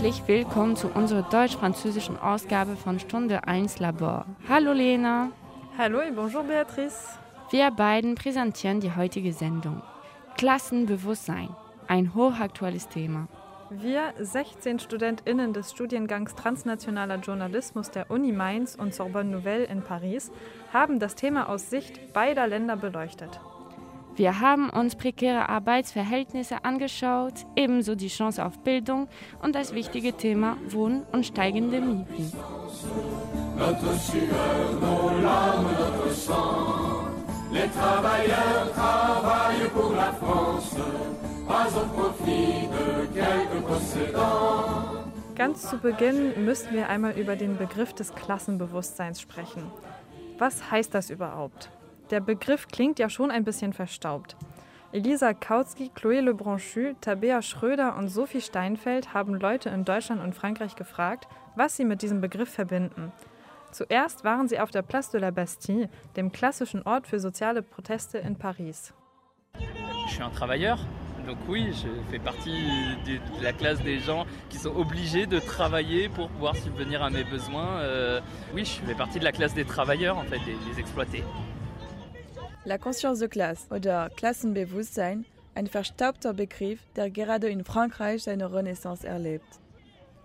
Herzlich willkommen zu unserer deutsch-französischen Ausgabe von Stunde 1 Labor. Hallo Lena. Hallo et bonjour Beatrice. Wir beiden präsentieren die heutige Sendung. Klassenbewusstsein, ein hochaktuelles Thema. Wir, 16 StudentInnen des Studiengangs Transnationaler Journalismus der Uni Mainz und Sorbonne Nouvelle in Paris, haben das Thema aus Sicht beider Länder beleuchtet. Wir haben uns prekäre Arbeitsverhältnisse angeschaut, ebenso die Chance auf Bildung und das wichtige Thema Wohn- und steigende Mieten. Ganz zu Beginn müssen wir einmal über den Begriff des Klassenbewusstseins sprechen. Was heißt das überhaupt? Der Begriff klingt ja schon ein bisschen verstaubt. Elisa Kautsky, Chloé Lebranchu, Tabea Schröder und Sophie Steinfeld haben Leute in Deutschland und Frankreich gefragt, was sie mit diesem Begriff verbinden. Zuerst waren sie auf der Place de la Bastille, dem klassischen Ort für soziale Proteste in Paris. Je suis un travailleur, donc oui, je fais partie de la classe des gens qui sont obligés de travailler pour pouvoir subvenir à mes besoins. Euh, oui, je fais partie de la classe des travailleurs, en fait, des, des exploités. La conscience de classe oder Klassenbewusstsein, ein verstaubter Begriff, der gerade in Frankreich seine Renaissance erlebt.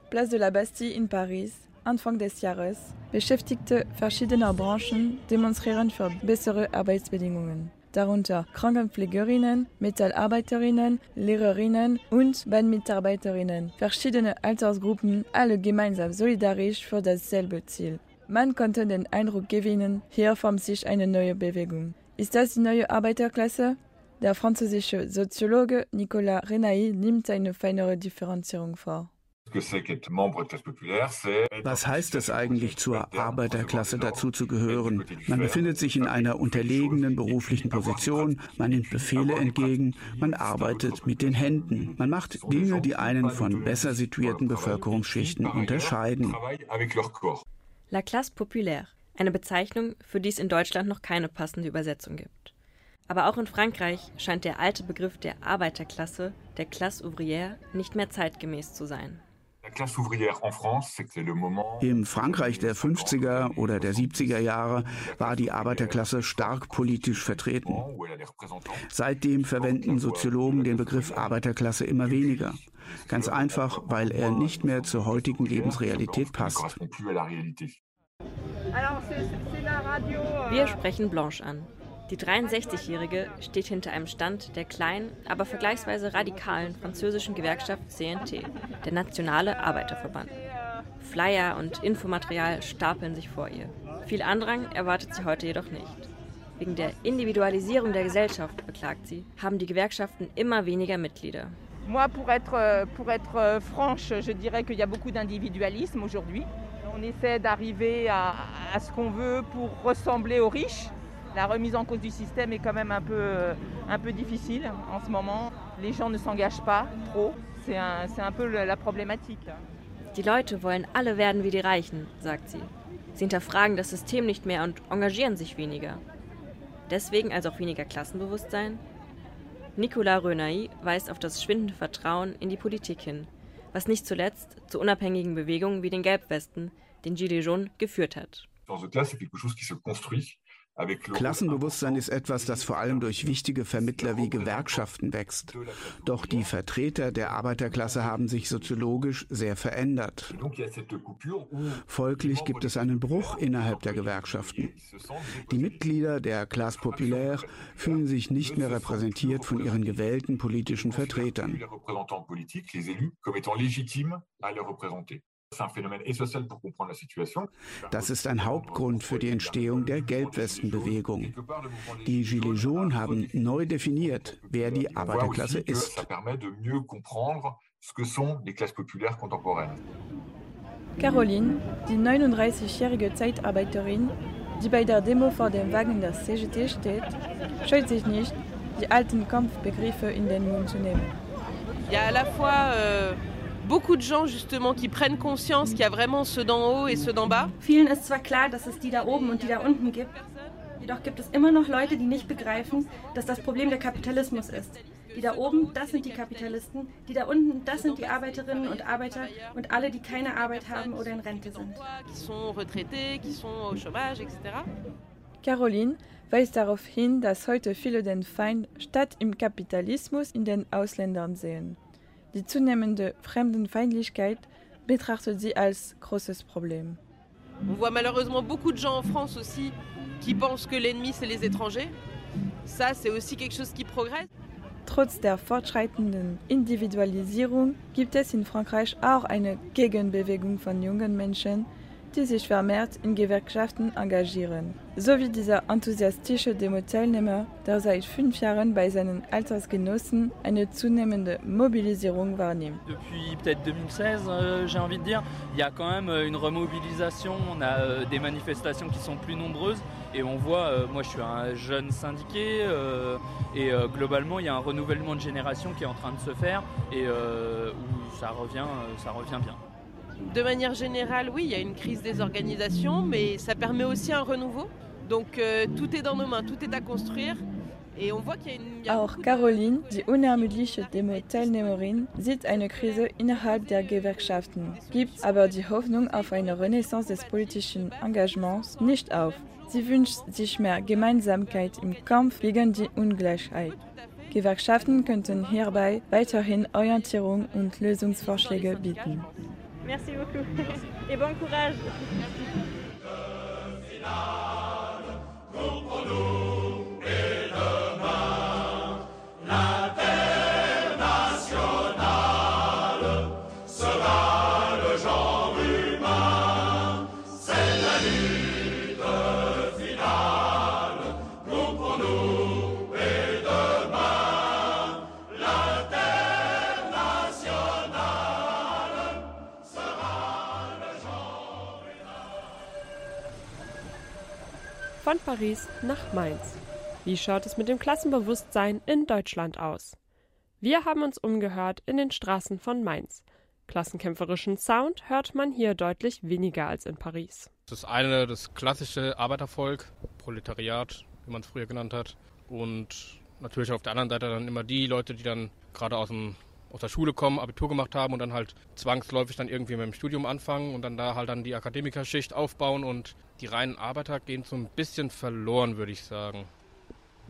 Place de la Bastille in Paris, Anfang des Jahres, Beschäftigte verschiedener Branchen demonstrieren für bessere Arbeitsbedingungen, darunter Krankenpflegerinnen, Metallarbeiterinnen, Lehrerinnen und Bahnmitarbeiterinnen, verschiedene Altersgruppen, alle gemeinsam solidarisch für dasselbe Ziel. Man konnte den Eindruck gewinnen, hier formt sich eine neue Bewegung. Ist das die neue Arbeiterklasse? Der französische Soziologe Nicolas Renaï nimmt eine feinere Differenzierung vor. Was heißt es eigentlich, zur Arbeiterklasse dazuzugehören? Man befindet sich in einer unterlegenen beruflichen Position, man nimmt Befehle entgegen, man arbeitet mit den Händen, man macht Dinge, die einen von besser situierten Bevölkerungsschichten unterscheiden. La classe populaire, eine Bezeichnung, für die es in Deutschland noch keine passende Übersetzung gibt. Aber auch in Frankreich scheint der alte Begriff der Arbeiterklasse, der Classe ouvrière, nicht mehr zeitgemäß zu sein. Im Frankreich der 50er oder der 70er Jahre war die Arbeiterklasse stark politisch vertreten. Seitdem verwenden Soziologen den Begriff Arbeiterklasse immer weniger. Ganz einfach, weil er nicht mehr zur heutigen Lebensrealität passt. Wir sprechen Blanche an. Die 63-Jährige steht hinter einem Stand der kleinen, aber vergleichsweise radikalen französischen Gewerkschaft CNT, der Nationale Arbeiterverband. Flyer und Infomaterial stapeln sich vor ihr. Viel Andrang erwartet sie heute jedoch nicht. Wegen der Individualisierung der Gesellschaft, beklagt sie, haben die Gewerkschaften immer weniger Mitglieder. Moi, pour être, pour être franche, je dirais qu'il y a beaucoup d'individualisme aujourd'hui. On essaie d'arriver à, à ce qu'on veut pour ressembler aux riches. La remise en cause du système est quand même un peu, un peu difficile en ce moment. Les gens ne s'engagent pas trop. C'est un, un peu la problématique. Die Leute wollen alle werden wie die Reichen, sagt sie. Sie hinterfragen das System nicht mehr und engagieren sich weniger. Deswegen also auch weniger Klassenbewusstsein? Nicolas Renaï weist auf das schwindende Vertrauen in die Politik hin, was nicht zuletzt zu unabhängigen Bewegungen wie den Gelbwesten, den Gilets jaunes, geführt hat. Klassenbewusstsein ist etwas, das vor allem durch wichtige Vermittler wie Gewerkschaften wächst. Doch die Vertreter der Arbeiterklasse haben sich soziologisch sehr verändert. Folglich gibt es einen Bruch innerhalb der Gewerkschaften. Die Mitglieder der Classe Populaire fühlen sich nicht mehr repräsentiert von ihren gewählten politischen Vertretern. Das ist ein Hauptgrund für die Entstehung der Gelbwestenbewegung. Die Gilets jaunes haben neu definiert, wer die Arbeiterklasse ist. Caroline, die 39-jährige Zeitarbeiterin, die bei der Demo vor dem Wagen der CGT steht, scheut sich nicht, die alten Kampfbegriffe in den Mund zu nehmen. Il y a à la fois euh, beaucoup de gens justement qui prennent conscience qu'il y a vraiment ceux d'en haut et ceux d'en bas. Vielen ist zwar klar, dass es die da oben und die da unten gibt, jedoch gibt es immer noch Leute, die nicht begreifen, dass das Problem der Kapitalismus ist. Die da oben, das sind die Kapitalisten, die da unten, das sind die Arbeiterinnen und Arbeiter und alle, die keine Arbeit haben oder in Rente sind. Caroline weist darauf hin, dass heute viele den Feind statt im Kapitalismus in den Ausländern sehen. Die zunehmende Fremdenfeindlichkeit betrachtet sie als großes Problem. On voit malheureusement beaucoup de gens en France aussi qui pensent que l'ennemi c'est les étrangers. Ça, c'est aussi quelque chose qui progresse. Trotz der fortschreitenden Individualisierung gibt es in Frankreich auch eine Gegenbewegung von jungen Menschen, die sich vermehrt in Gewerkschaften engagieren, so wie dieser enthusiastische Demo-Teilnehmer, der seit fünf Jahren bei seinen Altersgenossen eine zunehmende Mobilisierung wahrnimmt. Depuis peut-être 2016, euh, j'ai envie de dire, il y a quand même euh, une remobilisation, on a euh, des manifestations qui sont plus nombreuses et on voit, moi je suis un jeune syndiqué et globalement il y a un renouvellement de génération qui est en train de se faire et ça revient, ça revient bien. De manière générale, oui, il y a une crise des organisations, mais ça permet aussi un renouveau. Donc euh, tout est dans nos mains, tout est à construire. Et on voit qu'il y a une. Auch Caroline, die unermüdliche Demo-Teilnehmerin, sieht eine Krise innerhalb der Gewerkschaften, gibt aber die Hoffnung auf eine Renaissance des politischen Engagements nicht auf. Sie wünscht sich mehr Gemeinsamkeit im Kampf gegen die Ungleichheit. Gewerkschaften könnten hierbei weiterhin Orientierung und Lösungsvorschläge bieten. Merci beaucoup. Et bon courage. Paris nach Mainz. Wie schaut es mit dem Klassenbewusstsein in Deutschland aus? Wir haben uns umgehört in den Straßen von Mainz. Klassenkämpferischen Sound hört man hier deutlich weniger als in Paris. Das ist eine das klassische Arbeitervolk, Proletariat, wie man es früher genannt hat. Und natürlich auf der anderen Seite dann immer die Leute, die dann gerade aus dem aus der Schule kommen, Abitur gemacht haben und dann halt zwangsläufig dann irgendwie mit dem Studium anfangen und dann da halt dann die Akademikerschicht aufbauen und die reinen Arbeiter gehen so ein bisschen verloren, würde ich sagen.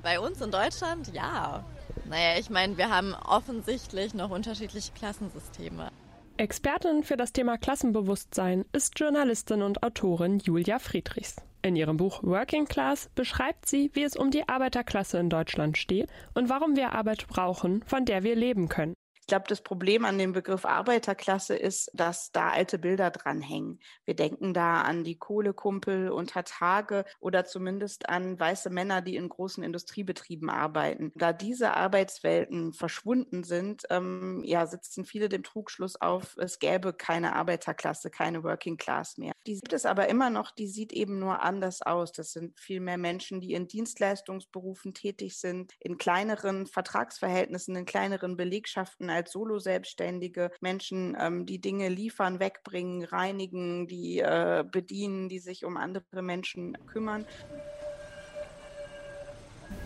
Bei uns in Deutschland, ja. Naja, ich meine, wir haben offensichtlich noch unterschiedliche Klassensysteme. Expertin für das Thema Klassenbewusstsein ist Journalistin und Autorin Julia Friedrichs. In ihrem Buch Working Class beschreibt sie, wie es um die Arbeiterklasse in Deutschland steht und warum wir Arbeit brauchen, von der wir leben können. Ich glaube, das Problem an dem Begriff Arbeiterklasse ist, dass da alte Bilder dranhängen. Wir denken da an die Kohlekumpel unter Tage oder zumindest an weiße Männer, die in großen Industriebetrieben arbeiten. Da diese Arbeitswelten verschwunden sind, ähm, ja, sitzen viele dem Trugschluss auf, es gäbe keine Arbeiterklasse, keine Working Class mehr. Die gibt es aber immer noch, die sieht eben nur anders aus. Das sind viel mehr Menschen, die in Dienstleistungsberufen tätig sind, in kleineren Vertragsverhältnissen, in kleineren Belegschaften als Solo-Selbstständige, Menschen, ähm, die Dinge liefern, wegbringen, reinigen, die äh, bedienen, die sich um andere Menschen kümmern.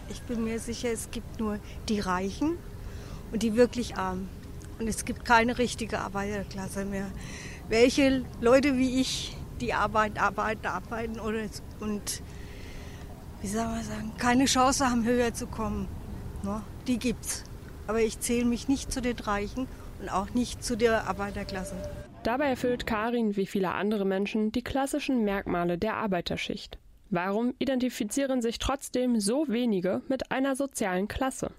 Ich bin mir sicher, es gibt nur die Reichen und die wirklich Armen. Und es gibt keine richtige Arbeiterklasse mehr. Welche Leute wie ich, die arbeiten, arbeiten, arbeiten oder, und wie soll man sagen, keine Chance haben, höher zu kommen. Ne? Die gibt's aber ich zähle mich nicht zu den Reichen und auch nicht zu der Arbeiterklasse. Dabei erfüllt Karin wie viele andere Menschen die klassischen Merkmale der Arbeiterschicht. Warum identifizieren sich trotzdem so wenige mit einer sozialen Klasse?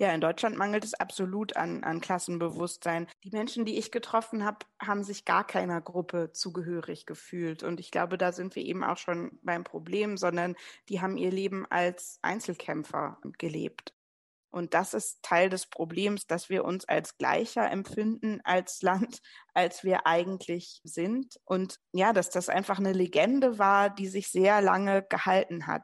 Ja, in Deutschland mangelt es absolut an, an Klassenbewusstsein. Die Menschen, die ich getroffen habe, haben sich gar keiner Gruppe zugehörig gefühlt. Und ich glaube, da sind wir eben auch schon beim Problem, sondern die haben ihr Leben als Einzelkämpfer gelebt. Und das ist Teil des Problems, dass wir uns als gleicher empfinden als Land, als wir eigentlich sind. Und ja, dass das einfach eine Legende war, die sich sehr lange gehalten hat.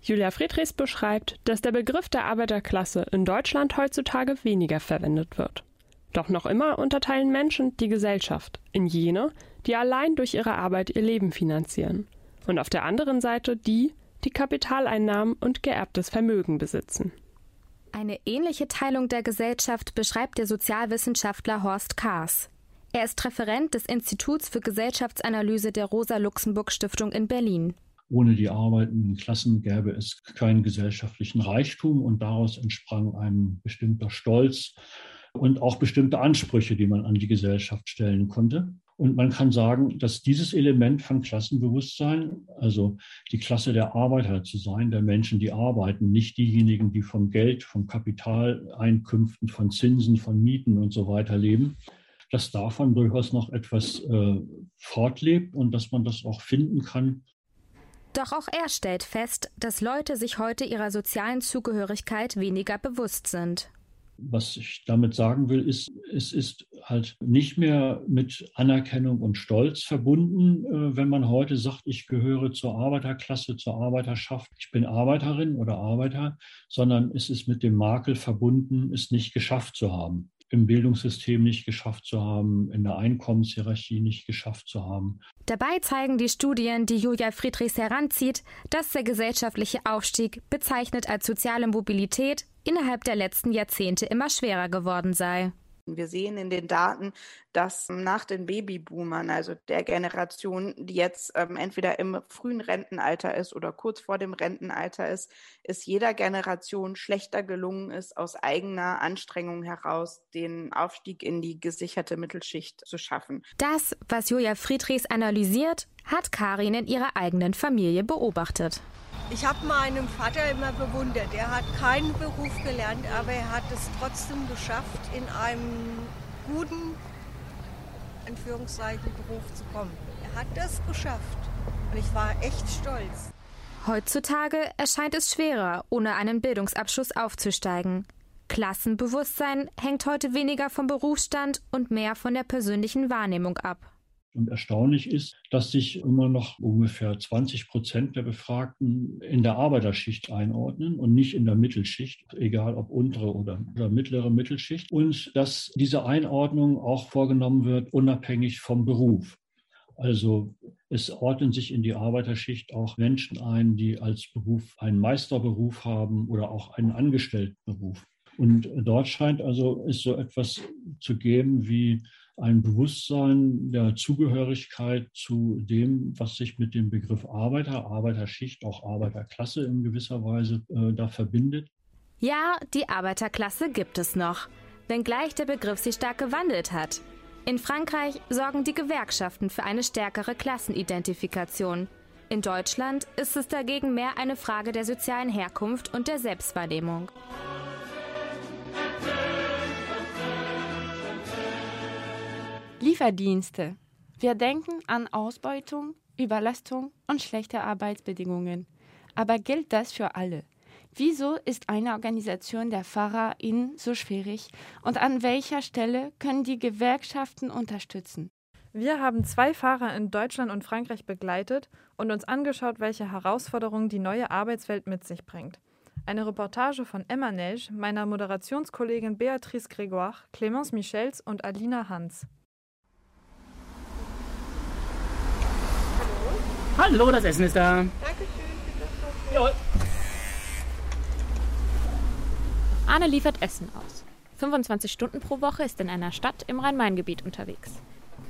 Julia Friedrichs beschreibt, dass der Begriff der Arbeiterklasse in Deutschland heutzutage weniger verwendet wird. Doch noch immer unterteilen Menschen die Gesellschaft in jene, die allein durch ihre Arbeit ihr Leben finanzieren, und auf der anderen Seite die, die Kapitaleinnahmen und geerbtes Vermögen besitzen. Eine ähnliche Teilung der Gesellschaft beschreibt der Sozialwissenschaftler Horst Kahrs. Er ist Referent des Instituts für Gesellschaftsanalyse der Rosa-Luxemburg-Stiftung in Berlin. Ohne die arbeitenden Klassen gäbe es keinen gesellschaftlichen Reichtum und daraus entsprang ein bestimmter Stolz und auch bestimmte Ansprüche, die man an die Gesellschaft stellen konnte. Und man kann sagen, dass dieses Element von Klassenbewusstsein, also die Klasse der Arbeiter zu sein, der Menschen, die arbeiten, nicht diejenigen, die vom Geld, vom Kapitaleinkünften, von Zinsen, von Mieten und so weiter leben, dass davon durchaus noch etwas äh, fortlebt und dass man das auch finden kann doch auch er stellt fest, dass Leute sich heute ihrer sozialen Zugehörigkeit weniger bewusst sind. Was ich damit sagen will, ist, es ist halt nicht mehr mit Anerkennung und Stolz verbunden, äh, wenn man heute sagt, ich gehöre zur Arbeiterklasse, zur Arbeiterschaft, ich bin Arbeiterin oder Arbeiter, sondern es ist mit dem Makel verbunden, es nicht geschafft zu haben im Bildungssystem nicht geschafft zu haben, in der Einkommenshierarchie nicht geschafft zu haben. Dabei zeigen die Studien, die Julia Friedrichs heranzieht, dass der gesellschaftliche Aufstieg, bezeichnet als soziale Mobilität, innerhalb der letzten Jahrzehnte immer schwerer geworden sei. Wir sehen in den Daten, dass nach den Babyboomern, also der Generation, die jetzt ähm, entweder im frühen Rentenalter ist oder kurz vor dem Rentenalter ist, es jeder Generation schlechter gelungen ist, aus eigener Anstrengung heraus den Aufstieg in die gesicherte Mittelschicht zu schaffen. Das, was Julia Friedrichs analysiert, hat Karin in ihrer eigenen Familie beobachtet. Ich habe meinen Vater immer bewundert. Er hat keinen Beruf gelernt, aber er hat es trotzdem geschafft, in einem guten Anführungszeichen Beruf zu kommen. Er hat das geschafft und ich war echt stolz. Heutzutage erscheint es schwerer, ohne einen Bildungsabschluss aufzusteigen. Klassenbewusstsein hängt heute weniger vom Berufsstand und mehr von der persönlichen Wahrnehmung ab. Und erstaunlich ist, dass sich immer noch ungefähr 20 Prozent der Befragten in der Arbeiterschicht einordnen und nicht in der Mittelschicht, egal ob untere oder, oder mittlere Mittelschicht. Und dass diese Einordnung auch vorgenommen wird, unabhängig vom Beruf. Also es ordnen sich in die Arbeiterschicht auch Menschen ein, die als Beruf einen Meisterberuf haben oder auch einen Angestelltenberuf. Und dort scheint also es so etwas zu geben wie ein Bewusstsein der Zugehörigkeit zu dem, was sich mit dem Begriff Arbeiter, Arbeiterschicht, auch Arbeiterklasse in gewisser Weise äh, da verbindet. Ja, die Arbeiterklasse gibt es noch, wenngleich der Begriff sich stark gewandelt hat. In Frankreich sorgen die Gewerkschaften für eine stärkere Klassenidentifikation. In Deutschland ist es dagegen mehr eine Frage der sozialen Herkunft und der Selbstwahrnehmung. Lieferdienste. Wir denken an Ausbeutung, Überlastung und schlechte Arbeitsbedingungen. Aber gilt das für alle? Wieso ist eine Organisation der FahrerInnen so schwierig und an welcher Stelle können die Gewerkschaften unterstützen? Wir haben zwei Fahrer in Deutschland und Frankreich begleitet und uns angeschaut, welche Herausforderungen die neue Arbeitswelt mit sich bringt. Eine Reportage von Emma Nelsch, meiner Moderationskollegin Beatrice Grégoire, Clémence Michels und Alina Hans. Hallo, das Essen ist da. Dankeschön. Jawohl. Arne liefert Essen aus. 25 Stunden pro Woche ist in einer Stadt im Rhein-Main-Gebiet unterwegs.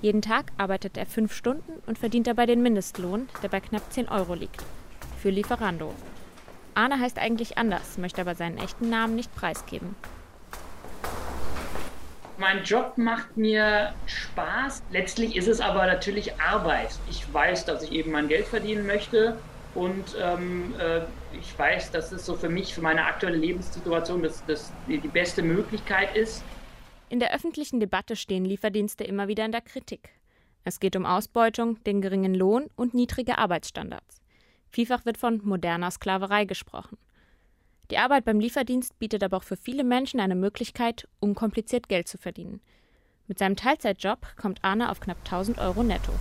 Jeden Tag arbeitet er fünf Stunden und verdient dabei den Mindestlohn, der bei knapp 10 Euro liegt. Für Lieferando. Arne heißt eigentlich anders, möchte aber seinen echten Namen nicht preisgeben. Mein Job macht mir Spaß. Letztlich ist es aber natürlich Arbeit. Ich weiß, dass ich eben mein Geld verdienen möchte und ähm, äh, ich weiß, dass es so für mich, für meine aktuelle Lebenssituation, das, das die beste Möglichkeit ist. In der öffentlichen Debatte stehen Lieferdienste immer wieder in der Kritik. Es geht um Ausbeutung, den geringen Lohn und niedrige Arbeitsstandards. Vielfach wird von moderner Sklaverei gesprochen. Die Arbeit beim Lieferdienst bietet aber auch für viele Menschen eine Möglichkeit, unkompliziert Geld zu verdienen. Mit seinem Teilzeitjob kommt Arne auf knapp 1000 Euro netto.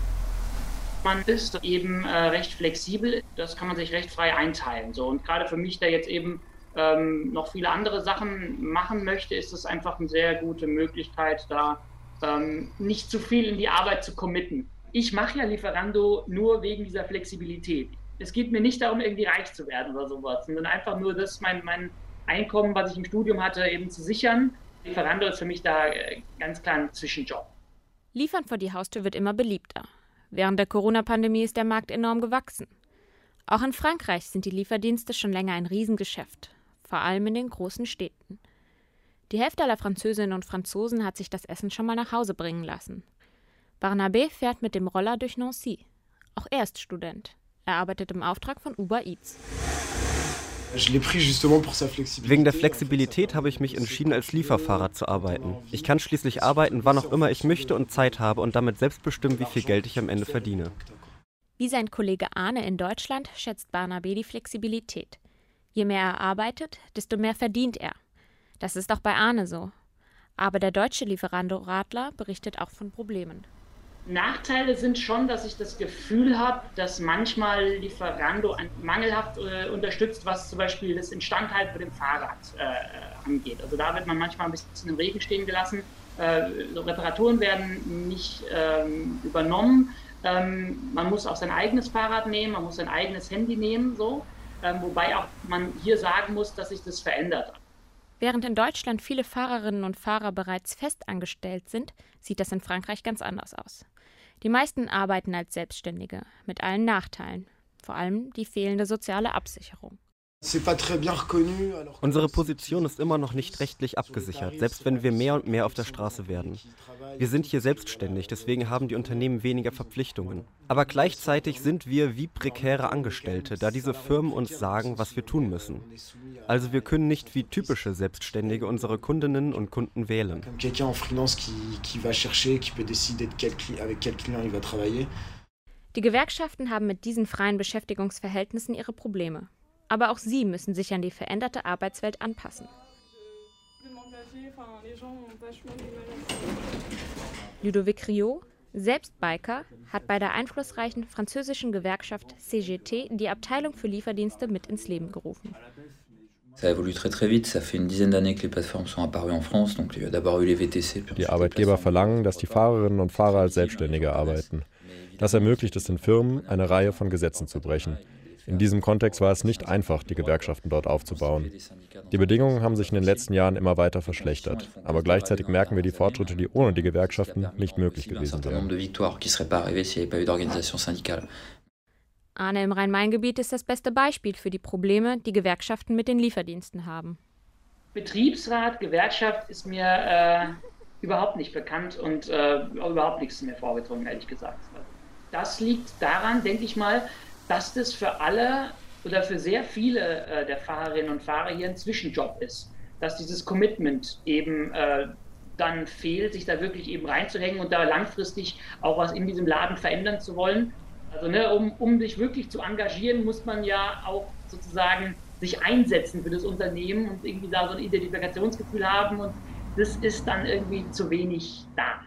Man ist eben äh, recht flexibel, das kann man sich recht frei einteilen. So. Und gerade für mich, der jetzt eben ähm, noch viele andere Sachen machen möchte, ist es einfach eine sehr gute Möglichkeit, da ähm, nicht zu viel in die Arbeit zu committen. Ich mache ja Lieferando nur wegen dieser Flexibilität. Es geht mir nicht darum, irgendwie reich zu werden oder sowas, sondern einfach nur das, mein, mein Einkommen, was ich im Studium hatte, eben zu sichern. Lieferando ist für mich da äh, ganz klar ein Zwischenjob. Liefern vor die Haustür wird immer beliebter. Während der Corona-Pandemie ist der Markt enorm gewachsen. Auch in Frankreich sind die Lieferdienste schon länger ein Riesengeschäft, vor allem in den großen Städten. Die Hälfte aller Französinnen und Franzosen hat sich das Essen schon mal nach Hause bringen lassen. Barnabé fährt mit dem Roller durch Nancy. Auch er ist Student. Er arbeitet im Auftrag von Uber Eats. Wegen der Flexibilität habe ich mich entschieden, als Lieferfahrer zu arbeiten. Ich kann schließlich arbeiten, wann auch immer ich möchte und Zeit habe und damit selbst bestimmen, wie viel Geld ich am Ende verdiene. Wie sein Kollege Arne in Deutschland schätzt Barnabé die Flexibilität. Je mehr er arbeitet, desto mehr verdient er. Das ist auch bei Arne so. Aber der deutsche Lieferando-Radler berichtet auch von Problemen. Nachteile sind schon, dass ich das Gefühl habe, dass manchmal Lieferando mangelhaft äh, unterstützt, was zum Beispiel das Instandhalten mit dem Fahrrad äh, angeht. Also da wird man manchmal ein bisschen im Regen stehen gelassen. Äh, Reparaturen werden nicht ähm, übernommen. Ähm, man muss auch sein eigenes Fahrrad nehmen, man muss sein eigenes Handy nehmen, so. Ähm, wobei auch man hier sagen muss, dass sich das verändert. Während in Deutschland viele Fahrerinnen und Fahrer bereits festangestellt sind, sieht das in Frankreich ganz anders aus. Die meisten arbeiten als Selbstständige, mit allen Nachteilen, vor allem die fehlende soziale Absicherung. Unsere Position ist immer noch nicht rechtlich abgesichert, selbst wenn wir mehr und mehr auf der Straße werden. Wir sind hier selbstständig, deswegen haben die Unternehmen weniger Verpflichtungen. Aber gleichzeitig sind wir wie prekäre Angestellte, da diese Firmen uns sagen, was wir tun müssen. Also wir können nicht wie typische Selbstständige unsere Kundinnen und Kunden wählen. Die Gewerkschaften haben mit diesen freien Beschäftigungsverhältnissen ihre Probleme. Aber auch sie müssen sich an die veränderte Arbeitswelt anpassen. Ludovic Rio, selbst Biker, hat bei der einflussreichen französischen Gewerkschaft CGT die Abteilung für Lieferdienste mit ins Leben gerufen. Die Arbeitgeber verlangen, dass die Fahrerinnen und Fahrer als Selbstständige arbeiten. Das ermöglicht es den Firmen, eine Reihe von Gesetzen zu brechen. In diesem Kontext war es nicht einfach, die Gewerkschaften dort aufzubauen. Die Bedingungen haben sich in den letzten Jahren immer weiter verschlechtert. Aber gleichzeitig merken wir die Fortschritte, die ohne die Gewerkschaften nicht möglich gewesen wären. Arne im Rhein-Main-Gebiet ist das beste Beispiel für die Probleme, die Gewerkschaften mit den Lieferdiensten haben. Betriebsrat, Gewerkschaft ist mir äh, überhaupt nicht bekannt und äh, überhaupt nichts mehr vorgedrungen, ehrlich gesagt. Das liegt daran, denke ich mal, dass das für alle oder für sehr viele äh, der Fahrerinnen und Fahrer hier ein Zwischenjob ist. Dass dieses Commitment eben äh, dann fehlt, sich da wirklich eben reinzuhängen und da langfristig auch was in diesem Laden verändern zu wollen. Also ne, um, um sich wirklich zu engagieren, muss man ja auch sozusagen sich einsetzen für das Unternehmen und irgendwie da so ein Identifikationsgefühl haben und das ist dann irgendwie zu wenig da.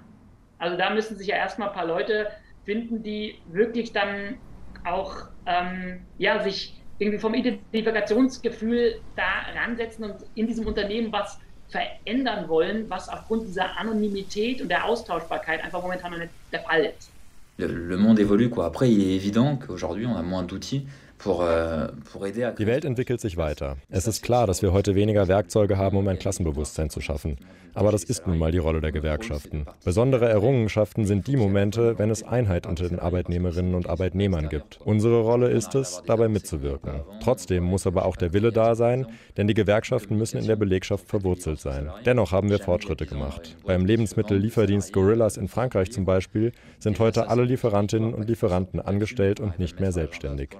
Also da müssen sich ja erstmal ein paar Leute finden, die wirklich dann auch ähm, ja, sich irgendwie vom Identifikationsgefühl da ransetzen und in diesem Unternehmen was verändern wollen, was aufgrund dieser Anonymität und der Austauschbarkeit einfach momentan noch nicht der Fall ist. Le, monde évolue quoi. Après, il est évident qu'aujourd'hui on a moins d'outils Die Welt entwickelt sich weiter. Es ist klar, dass wir heute weniger Werkzeuge haben, um ein Klassenbewusstsein zu schaffen. Aber das ist nun mal die Rolle der Gewerkschaften. Besondere Errungenschaften sind die Momente, wenn es Einheit unter den Arbeitnehmerinnen und Arbeitnehmern gibt. Unsere Rolle ist es, dabei mitzuwirken. Trotzdem muss aber auch der Wille da sein, denn die Gewerkschaften müssen in der Belegschaft verwurzelt sein. Dennoch haben wir Fortschritte gemacht. Beim Lebensmittellieferdienst Gorillas in Frankreich zum Beispiel sind heute alle Lieferantinnen und Lieferanten angestellt und nicht mehr selbstständig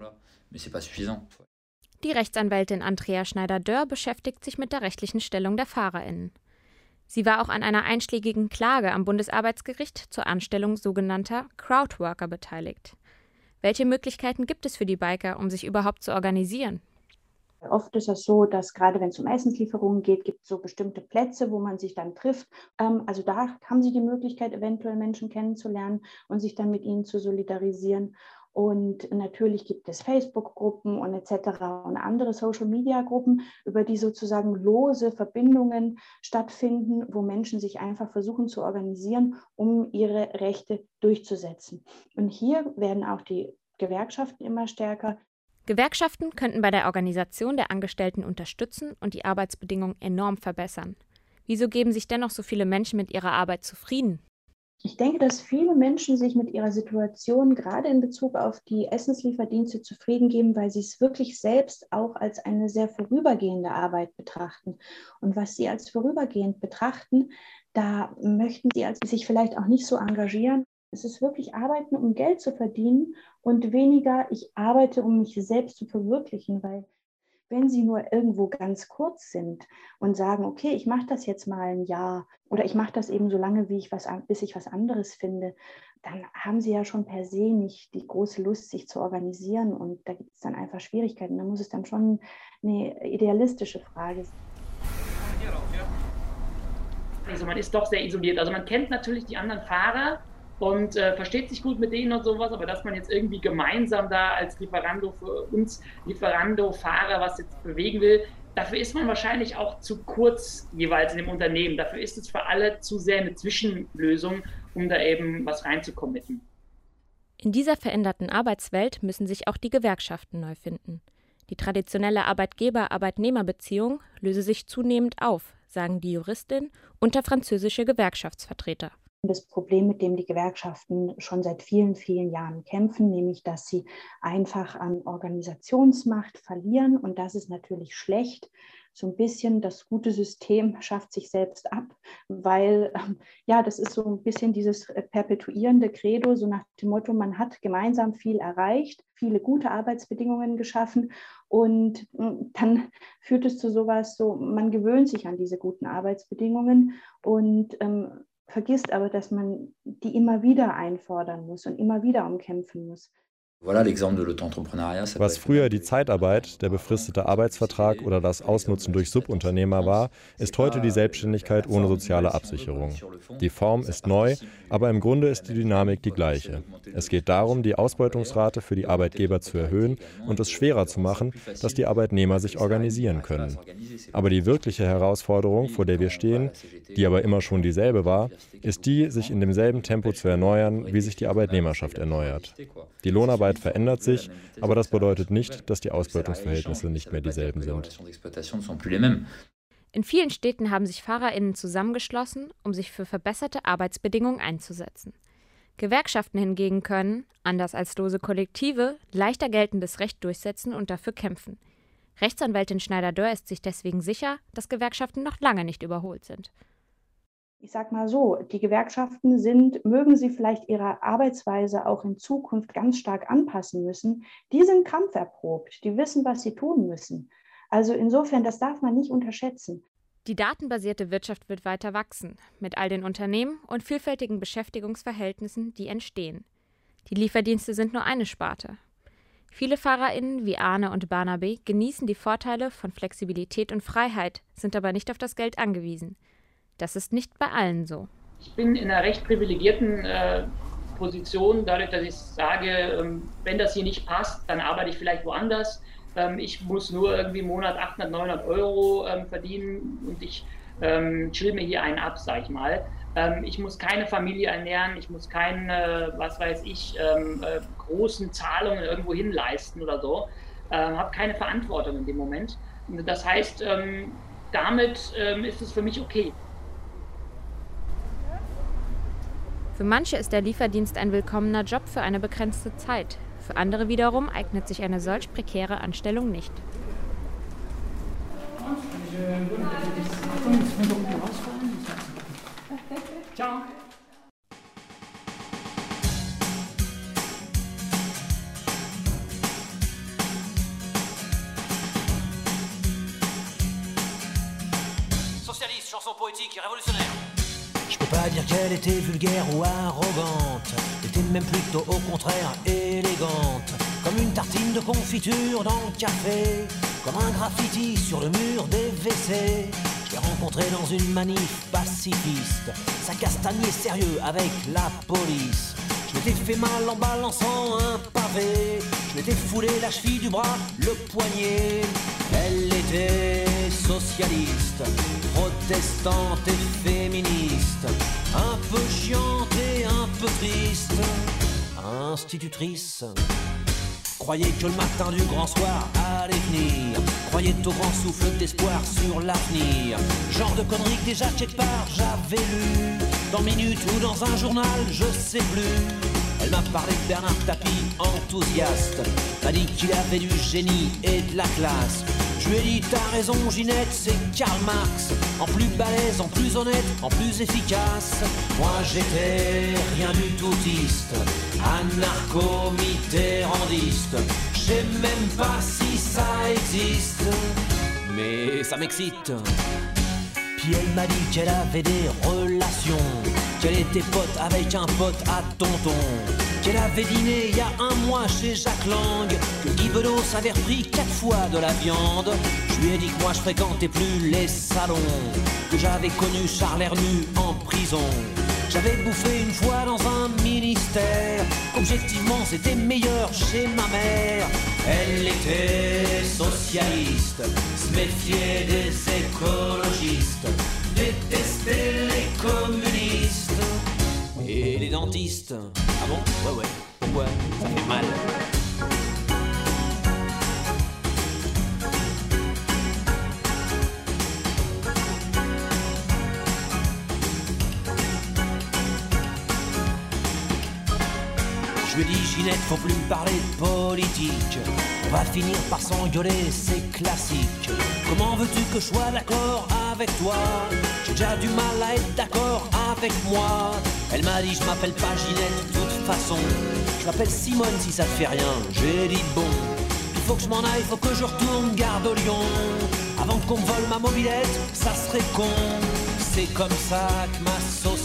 mais c'est pas suffisant. Die Rechtsanwältin Andrea Schneider-Dörr beschäftigt sich mit der rechtlichen Stellung der FahrerInnen. Sie war auch an einer einschlägigen Klage am Bundesarbeitsgericht zur Anstellung sogenannter Crowdworker beteiligt. Welche Möglichkeiten gibt es für die Biker, um sich überhaupt zu organisieren? Oft ist es so, dass gerade wenn es um Essenslieferungen geht, gibt es so bestimmte Plätze, wo man sich dann trifft. Ähm, also da haben Sie die Möglichkeit, eventuell Menschen kennenzulernen und sich dann mit ihnen zu solidarisieren. Und natürlich gibt es Facebook-Gruppen und etc. und andere Social-Media-Gruppen, über die sozusagen lose Verbindungen stattfinden, wo Menschen sich einfach versuchen zu organisieren, um ihre Rechte durchzusetzen. Und hier werden auch die Gewerkschaften immer stärker. Gewerkschaften könnten bei der Organisation der Angestellten unterstützen und die Arbeitsbedingungen enorm verbessern. Wieso geben sich dennoch so viele Menschen mit ihrer Arbeit zufrieden? Ich denke, dass viele Menschen sich mit ihrer Situation gerade in Bezug auf die Essenslieferdienste zufrieden geben, weil sie es wirklich selbst auch als eine sehr vorübergehende Arbeit betrachten. Und was sie als vorübergehend betrachten, da möchten sie sich vielleicht auch nicht so engagieren. Es ist wirklich Arbeiten, um Geld zu verdienen und weniger, ich arbeite, um mich selbst zu verwirklichen, weil wenn sie nur irgendwo ganz kurz sind und sagen, okay, ich mache das jetzt mal ein Jahr oder ich mache das eben so lange, wie ich was, bis ich was anderes finde, dann haben sie ja schon per se nicht die große Lust, sich zu organisieren und da gibt es dann einfach Schwierigkeiten. Da muss es dann schon eine idealistische Frage sein. Also man ist doch sehr isoliert. Also man kennt natürlich die anderen Fahrer, und äh, versteht sich gut mit denen und sowas, aber dass man jetzt irgendwie gemeinsam da als Lieferando für uns Lieferando-Fahrer was jetzt bewegen will, dafür ist man wahrscheinlich auch zu kurz jeweils in dem Unternehmen. Dafür ist es für alle zu sehr eine Zwischenlösung, um da eben was reinzukommitten. In dieser veränderten Arbeitswelt müssen sich auch die Gewerkschaften neu finden. Die traditionelle Arbeitgeber-Arbeitnehmer-Beziehung löse sich zunehmend auf, sagen die Juristin und der französische Gewerkschaftsvertreter das Problem, mit dem die Gewerkschaften schon seit vielen, vielen Jahren kämpfen, nämlich dass sie einfach an Organisationsmacht verlieren. Und das ist natürlich schlecht. So ein bisschen das gute System schafft sich selbst ab, weil ja, das ist so ein bisschen dieses perpetuierende Credo, so nach dem Motto, man hat gemeinsam viel erreicht, viele gute Arbeitsbedingungen geschaffen und hm, dann führt es zu sowas, so man gewöhnt sich an diese guten Arbeitsbedingungen und ähm, vergisst aber, dass man die immer wieder einfordern muss und immer wieder umkämpfen muss. Was früher die Zeitarbeit, der befristete Arbeitsvertrag oder das Ausnutzen durch Subunternehmer war, ist heute die Selbstständigkeit ohne soziale Absicherung. Die Form ist neu, aber im Grunde ist die Dynamik die gleiche. Es geht darum, die Ausbeutungsrate für die Arbeitgeber zu erhöhen und es schwerer zu machen, dass die Arbeitnehmer sich organisieren können. Aber die wirkliche Herausforderung, vor der wir stehen, die aber immer schon dieselbe war, ist die, sich in demselben Tempo zu erneuern, wie sich die Arbeitnehmerschaft erneuert. Die Lohnarbeit verändert sich, aber das bedeutet nicht, dass die Ausbeutungsverhältnisse nicht mehr dieselben sind. In vielen Städten haben sich FahrerInnen zusammengeschlossen, um sich für verbesserte Arbeitsbedingungen einzusetzen. Gewerkschaften hingegen können, anders als lose Kollektive, leichter geltendes Recht durchsetzen und dafür kämpfen. Rechtsanwältin Schneider-Dörr ist sich deswegen sicher, dass Gewerkschaften noch lange nicht überholt sind ich sage mal so, die Gewerkschaften sind, mögen sie vielleicht ihre Arbeitsweise auch in Zukunft ganz stark anpassen müssen, die sind kampferprobt, die wissen, was sie tun müssen. Also insofern, das darf man nicht unterschätzen. Die datenbasierte Wirtschaft wird weiter wachsen, mit all den Unternehmen und vielfältigen Beschäftigungsverhältnissen, die entstehen. Die Lieferdienste sind nur eine Sparte. Viele FahrerInnen wie Arne und Barnaby genießen die Vorteile von Flexibilität und Freiheit, sind aber nicht auf das Geld angewiesen. Das ist nicht bei allen so. Ich bin in einer recht privilegierten äh, Position, dadurch, dass ich sage, ähm, wenn das hier nicht passt, dann arbeite ich vielleicht woanders. Ähm, ich muss nur irgendwie im Monat 800, 900 Euro ähm, verdienen und ich ähm, chill mir hier einen ab, sag ich mal. Ähm, ich muss keine Familie ernähren, ich muss keine, was weiß ich, ähm, äh, großen Zahlungen irgendwo hinleisten oder so. Ähm, habe keine Verantwortung in dem Moment. Das heißt, damit ist es für mich okay. Für manche ist der Lieferdienst ein willkommener Job für eine begrenzte Zeit. Für andere wiederum eignet sich eine solch prekäre Anstellung nicht. Ciao. Socialiste, chanson poétique et révolutionnaire. Pas dire qu'elle était vulgaire ou arrogante. Elle était même plutôt au contraire élégante. Comme une tartine de confiture dans le café. Comme un graffiti sur le mur des WC. Je l'ai rencontrée dans une manif pacifiste. Sa castagnier sérieux avec la police. Je m'étais fait mal en balançant un pavé. Je m'étais foulé la cheville du bras, le poignet. Elle était socialiste, protestante et féministe. Un peu chiante et un peu triste. Institutrice. Croyez que le matin du grand soir allait venir. Croyez au grand souffle d'espoir sur l'avenir. Genre de conneries que déjà quelque part j'avais lu. Dans Minute ou dans un journal, je sais plus. Elle m'a parlé de Bernard Tapie, enthousiaste. M'a dit qu'il avait du génie et de la classe. Je lui ai dit, t'as raison, Ginette, c'est Karl Marx. En plus balèze, en plus honnête, en plus efficace. Moi j'étais rien du toutiste, anarcho-mitterrandiste. Je sais même pas si ça existe, mais ça m'excite. Puis elle m'a dit qu'elle avait des relations, qu'elle était pote avec un pote à tonton, qu'elle avait dîné il y a un mois chez Jacques Lang, que Guy Bedos avait repris quatre fois de la viande. Je lui ai dit que moi je fréquentais plus les salons, que j'avais connu Charles Hernu en prison. J'avais bouffé une fois dans un ministère, qu'objectivement c'était meilleur chez ma mère. Elle était socialiste, se méfiait des écologistes, détestait les communistes et les dentistes. Ah bon? Ouais, ouais. Pourquoi? Ça fait mal. Je lui ai dit, Ginette, faut plus me parler de politique. On va finir par s'engueuler, c'est classique. Comment veux-tu que je sois d'accord avec toi? J'ai déjà du mal à être d'accord avec moi. Elle m'a dit, je m'appelle pas Ginette, de toute façon. Je m'appelle Simone si ça te fait rien. J'ai dit, bon, il faut que je m'en aille, faut que je retourne garde au Lyon. Avant qu'on me vole ma mobilette, ça serait con. C'est comme ça que ma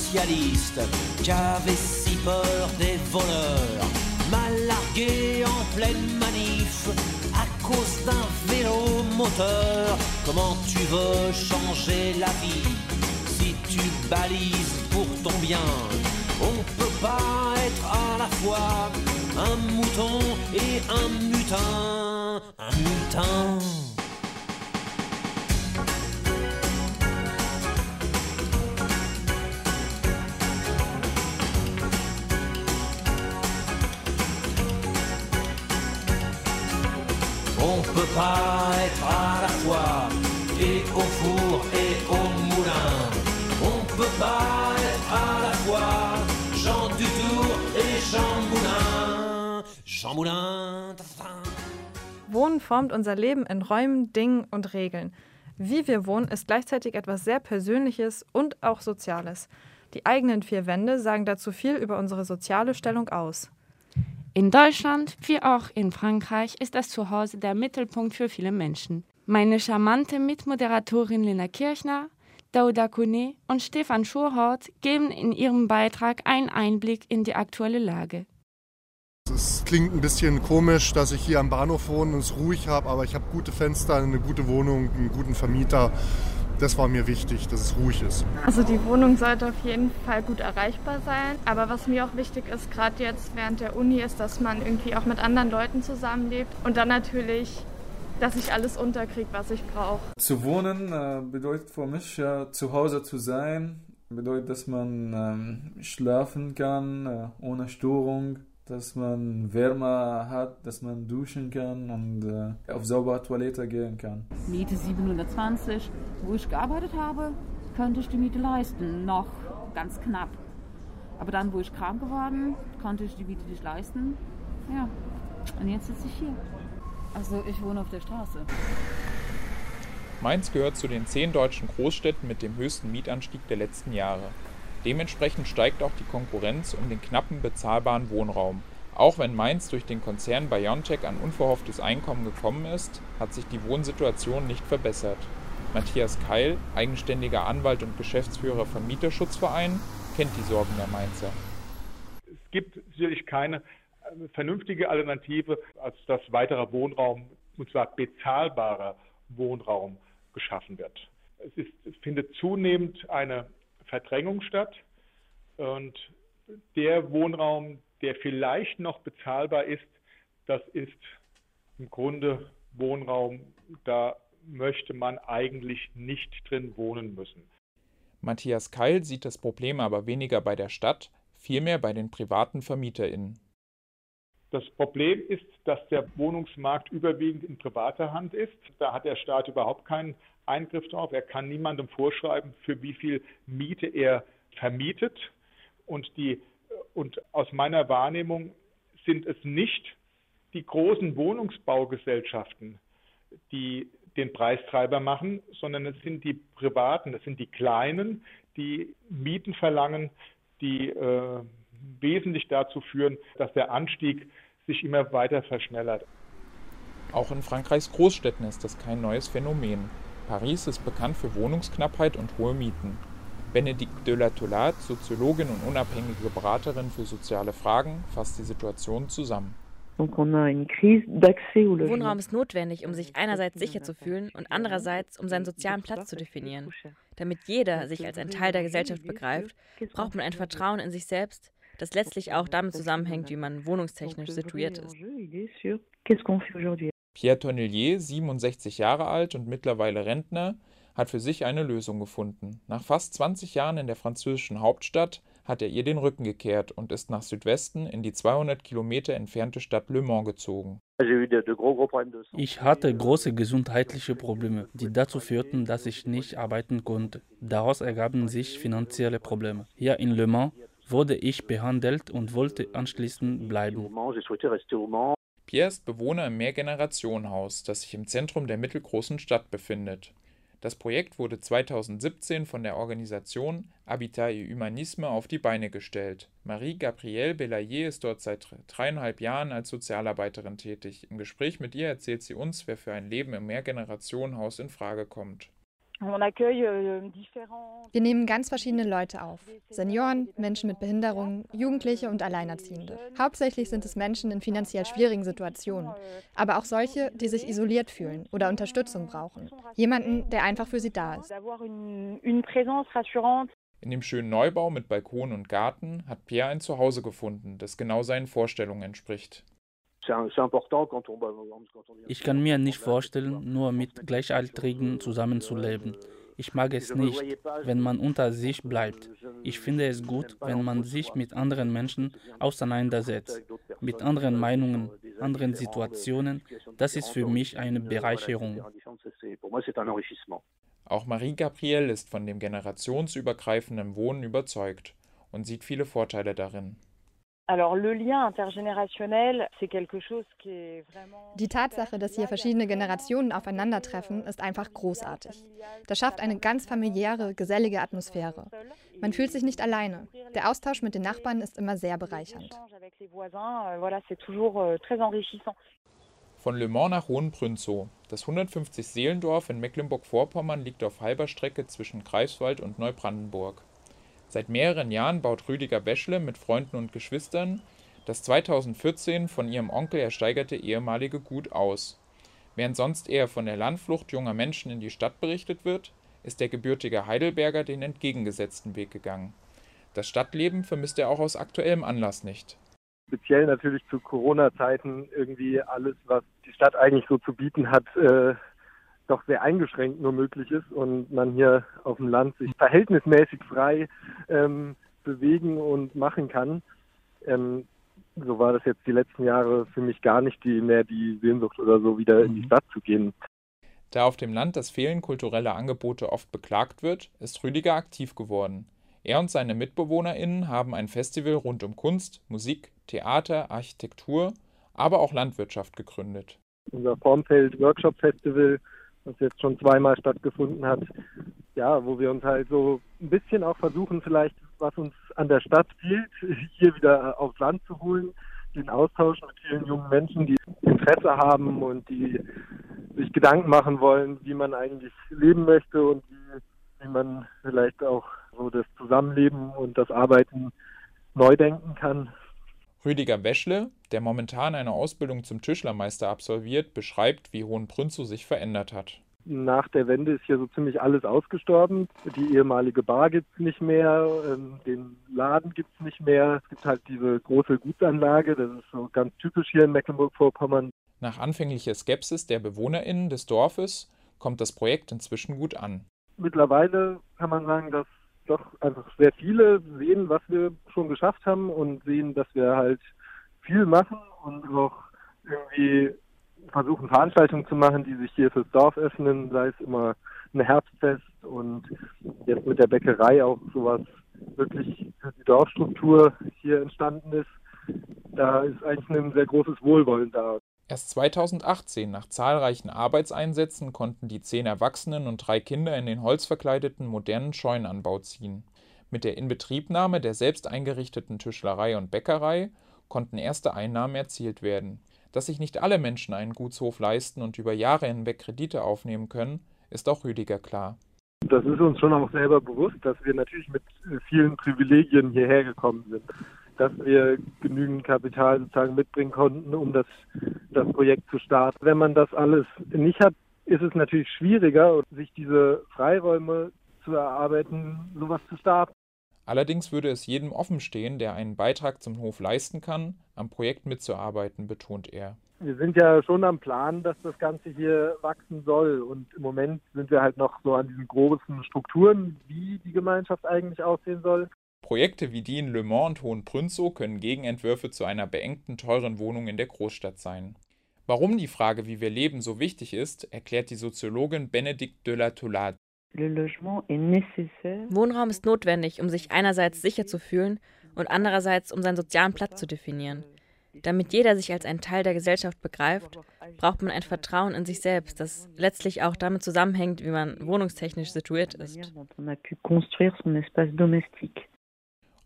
socialiste, qui avait si peur des voleurs, m'a largué en pleine manif à cause d'un vélo moteur. Comment tu veux changer la vie si tu balises pour ton bien? On peut pas être à la fois un mouton et un mutin, un mutin. Peut pas être à la fois et au four et au moulin. On peut pas être à la fois Jean Dutour et Jean Moulin. Jean Moulin. Wohnen formt unser Leben in Räumen, Dingen und Regeln. Wie wir wohnen, ist gleichzeitig etwas sehr Persönliches und auch Soziales. Die eigenen vier Wände sagen dazu viel über unsere soziale Stellung aus. In Deutschland wie auch in Frankreich ist das Zuhause der Mittelpunkt für viele Menschen. Meine charmante Mitmoderatorin Lena Kirchner, Dauda Kone und Stefan Schurhort geben in ihrem Beitrag einen Einblick in die aktuelle Lage. Es klingt ein bisschen komisch, dass ich hier am Bahnhof wohne und es ruhig habe, aber ich habe gute Fenster, eine gute Wohnung, einen guten Vermieter. Das war mir wichtig, dass es ruhig ist. Also die Wohnung sollte auf jeden Fall gut erreichbar sein. Aber was mir auch wichtig ist, gerade jetzt während der Uni, ist, dass man irgendwie auch mit anderen Leuten zusammenlebt. Und dann natürlich, dass ich alles unterkriege, was ich brauche. Zu wohnen äh, bedeutet für mich ja, zu Hause zu sein. Bedeutet, dass man ähm, schlafen kann äh, ohne Störung, dass man Wärme hat, dass man duschen kann und äh, auf saubere Toilette gehen kann. Miete 720. Wo ich gearbeitet habe, konnte ich die Miete leisten. Noch ganz knapp. Aber dann, wo ich krank geworden, konnte ich die Miete nicht leisten. Ja, und jetzt sitze ich hier. Also ich wohne auf der Straße. Mainz gehört zu den zehn deutschen Großstädten mit dem höchsten Mietanstieg der letzten Jahre. Dementsprechend steigt auch die Konkurrenz um den knappen bezahlbaren Wohnraum. Auch wenn Mainz durch den Konzern BioNTech an unverhofftes Einkommen gekommen ist, hat sich die Wohnsituation nicht verbessert. Matthias Keil, eigenständiger Anwalt und Geschäftsführer von Mieterschutzverein, kennt die Sorgen der Mainzer. Es gibt sicherlich keine äh, vernünftige Alternative, als dass weiterer Wohnraum, und zwar bezahlbarer Wohnraum, geschaffen wird. Es, ist, es findet zunehmend eine Verdrängung statt und der Wohnraum, der vielleicht noch bezahlbar ist, das ist im Grunde Wohnraum, da möchte man eigentlich nicht drin wohnen müssen. Matthias Keil sieht das Problem aber weniger bei der Stadt, vielmehr bei den privaten VermieterInnen. Das Problem ist, dass der Wohnungsmarkt überwiegend in privater Hand ist. Da hat der Staat überhaupt keinen Eingriff drauf. Er kann niemandem vorschreiben, für wie viel Miete er vermietet. Und, die, und aus meiner Wahrnehmung sind es nicht die großen Wohnungsbaugesellschaften, die den Preistreiber machen, sondern es sind die Privaten, es sind die Kleinen, die Mieten verlangen, die äh, wesentlich dazu führen, dass der Anstieg sich immer weiter verschnellert. Auch in Frankreichs Großstädten ist das kein neues Phänomen. Paris ist bekannt für Wohnungsknappheit und hohe Mieten. Benedict de la Toulade, Soziologin und unabhängige Beraterin für soziale Fragen, fasst die Situation zusammen. Wohnraum ist notwendig, um sich einerseits sicher zu fühlen und andererseits, um seinen sozialen Platz zu definieren. Damit jeder sich als ein Teil der Gesellschaft begreift, braucht man ein Vertrauen in sich selbst, das letztlich auch damit zusammenhängt, wie man wohnungstechnisch situiert ist. Pierre Tonnelier, 67 Jahre alt und mittlerweile Rentner, hat für sich eine Lösung gefunden. Nach fast 20 Jahren in der französischen Hauptstadt hat er ihr den Rücken gekehrt und ist nach Südwesten in die 200 Kilometer entfernte Stadt Le Mans gezogen. Ich hatte große gesundheitliche Probleme, die dazu führten, dass ich nicht arbeiten konnte. Daraus ergaben sich finanzielle Probleme. Hier in Le Mans wurde ich behandelt und wollte anschließend bleiben. Pierre ist Bewohner im Mehrgenerationenhaus, das sich im Zentrum der mittelgroßen Stadt befindet. Das Projekt wurde 2017 von der Organisation Habitat et Humanisme auf die Beine gestellt. Marie-Gabrielle Belayer ist dort seit dreieinhalb Jahren als Sozialarbeiterin tätig. Im Gespräch mit ihr erzählt sie uns, wer für ein Leben im Mehrgenerationenhaus in Frage kommt. Euh, Wir nehmen ganz verschiedene Leute auf. Senioren, Menschen mit Behinderungen, Jugendliche und Alleinerziehende. Hauptsächlich sind es Menschen in finanziell schwierigen Situationen, aber auch solche, die sich isoliert fühlen oder Unterstützung brauchen. Jemanden, der einfach für sie da ist. In dem schönen Neubau mit Balkon und Garten hat Pierre ein Zuhause gefunden, das genau seinen Vorstellungen entspricht. Ich kann mir nicht vorstellen, nur mit Gleichaltrigen zusammenzuleben. Ich mag es nicht, wenn man unter sich bleibt. Ich finde es gut, wenn man sich mit anderen Menschen auseinandersetzt, mit anderen Meinungen, anderen Situationen. Das ist für mich eine Bereicherung. Auch Marie-Gabrielle ist von dem generationsübergreifenden Wohnen überzeugt und sieht viele Vorteile darin. Die Tatsache, dass hier verschiedene Generationen aufeinandertreffen, ist einfach großartig. Das schafft eine ganz familiäre, gesellige Atmosphäre. Man fühlt sich nicht alleine. Der Austausch mit den Nachbarn ist immer sehr bereichernd. Euh, euh, Von Le Mans nach Hohenbrünzow. Das 150-Seelendorf in Mecklenburg-Vorpommern liegt auf halber Strecke zwischen Greifswald und Neubrandenburg. Seit mehreren Jahren baut Rüdiger Beschle mit Freunden und Geschwistern das 2014 von ihrem Onkel ersteigerte ehemalige Gut aus. Während sonst eher von der Landflucht junger Menschen in die Stadt berichtet wird, ist der gebürtige Heidelberger den entgegengesetzten Weg gegangen. Das Stadtleben vermisst er auch aus aktuellem Anlass nicht. Speziell natürlich zu Corona-Zeiten irgendwie alles, was die Stadt eigentlich so zu bieten hat, äh, doch sehr eingeschränkt nur möglich ist und man hier auf dem Land sich verhältnismäßig frei ähm, bewegen und machen kann. Ähm, so war das jetzt die letzten Jahre für mich gar nicht die, mehr die Sehnsucht oder so, wieder in die mhm. Stadt zu gehen. Da auf dem Land das Fehlen kultureller Angebote oft beklagt wird, ist Rüdiger aktiv geworden. Er und seine MitbewohnerInnen haben ein Festival rund um Kunst, Musik, Theater, Architektur, aber auch Landwirtschaft gegründet. Unser Formfeld Workshop Festival was jetzt schon zweimal stattgefunden hat. Ja, wo wir uns halt so ein bisschen auch versuchen, vielleicht, was uns an der Stadt fehlt, hier wieder aufs Land zu holen, den Austausch mit vielen jungen Menschen, die Interesse haben und die sich Gedanken machen wollen, wie man eigentlich leben möchte und wie, wie man vielleicht auch so das Zusammenleben und das Arbeiten neu denken kann. Rüdiger Weschle, der momentan eine Ausbildung zum Tischlermeister absolviert, beschreibt, wie Hohenbrünzow sich verändert hat. Nach der Wende ist hier so ziemlich alles ausgestorben. Die ehemalige Bar gibt es nicht mehr, ähm, den Laden gibt es nicht mehr. Es gibt halt diese große Gutsanlage, das ist so ganz typisch hier in Mecklenburg-Vorpommern. Nach anfänglicher Skepsis der BewohnerInnen des Dorfes kommt das Projekt inzwischen gut an. Mittlerweile kann man sagen, dass doch einfach sehr viele sehen, was wir schon geschafft haben und sehen, dass wir halt viel machen und auch irgendwie versuchen, Veranstaltungen zu machen, die sich hier fürs Dorf öffnen, sei es immer ein Herbstfest und jetzt mit der Bäckerei auch sowas wirklich für die Dorfstruktur hier entstanden ist. Da ist eigentlich ein sehr großes Wohlwollen da. Erst 2018, nach zahlreichen Arbeitseinsätzen, konnten die zehn Erwachsenen und drei Kinder in den holzverkleideten modernen Scheunenanbau ziehen. Mit der Inbetriebnahme der selbst eingerichteten Tischlerei und Bäckerei konnten erste Einnahmen erzielt werden. Dass sich nicht alle Menschen einen Gutshof leisten und über Jahre hinweg Kredite aufnehmen können, ist auch Rüdiger klar. Das ist uns schon auch selber bewusst, dass wir natürlich mit vielen Privilegien hierher gekommen sind dass wir genügend Kapital sozusagen mitbringen konnten, um das, das Projekt zu starten. Wenn man das alles nicht hat, ist es natürlich schwieriger, sich diese Freiräume zu erarbeiten, sowas zu starten. Allerdings würde es jedem offenstehen, der einen Beitrag zum Hof leisten kann, am Projekt mitzuarbeiten, betont er. Wir sind ja schon am Plan, dass das Ganze hier wachsen soll. Und im Moment sind wir halt noch so an diesen großen Strukturen, wie die Gemeinschaft eigentlich aussehen soll. Projekte wie die in Le Mans und Hohenprünzow können Gegenentwürfe zu einer beengten, teuren Wohnung in der Großstadt sein. Warum die Frage, wie wir leben, so wichtig ist, erklärt die Soziologin Benedict de la Toulade. Wohnraum ist notwendig, um sich einerseits sicher zu fühlen und andererseits um seinen sozialen Platz zu definieren. Damit jeder sich als ein Teil der Gesellschaft begreift, braucht man ein Vertrauen in sich selbst, das letztlich auch damit zusammenhängt, wie man wohnungstechnisch situiert ist.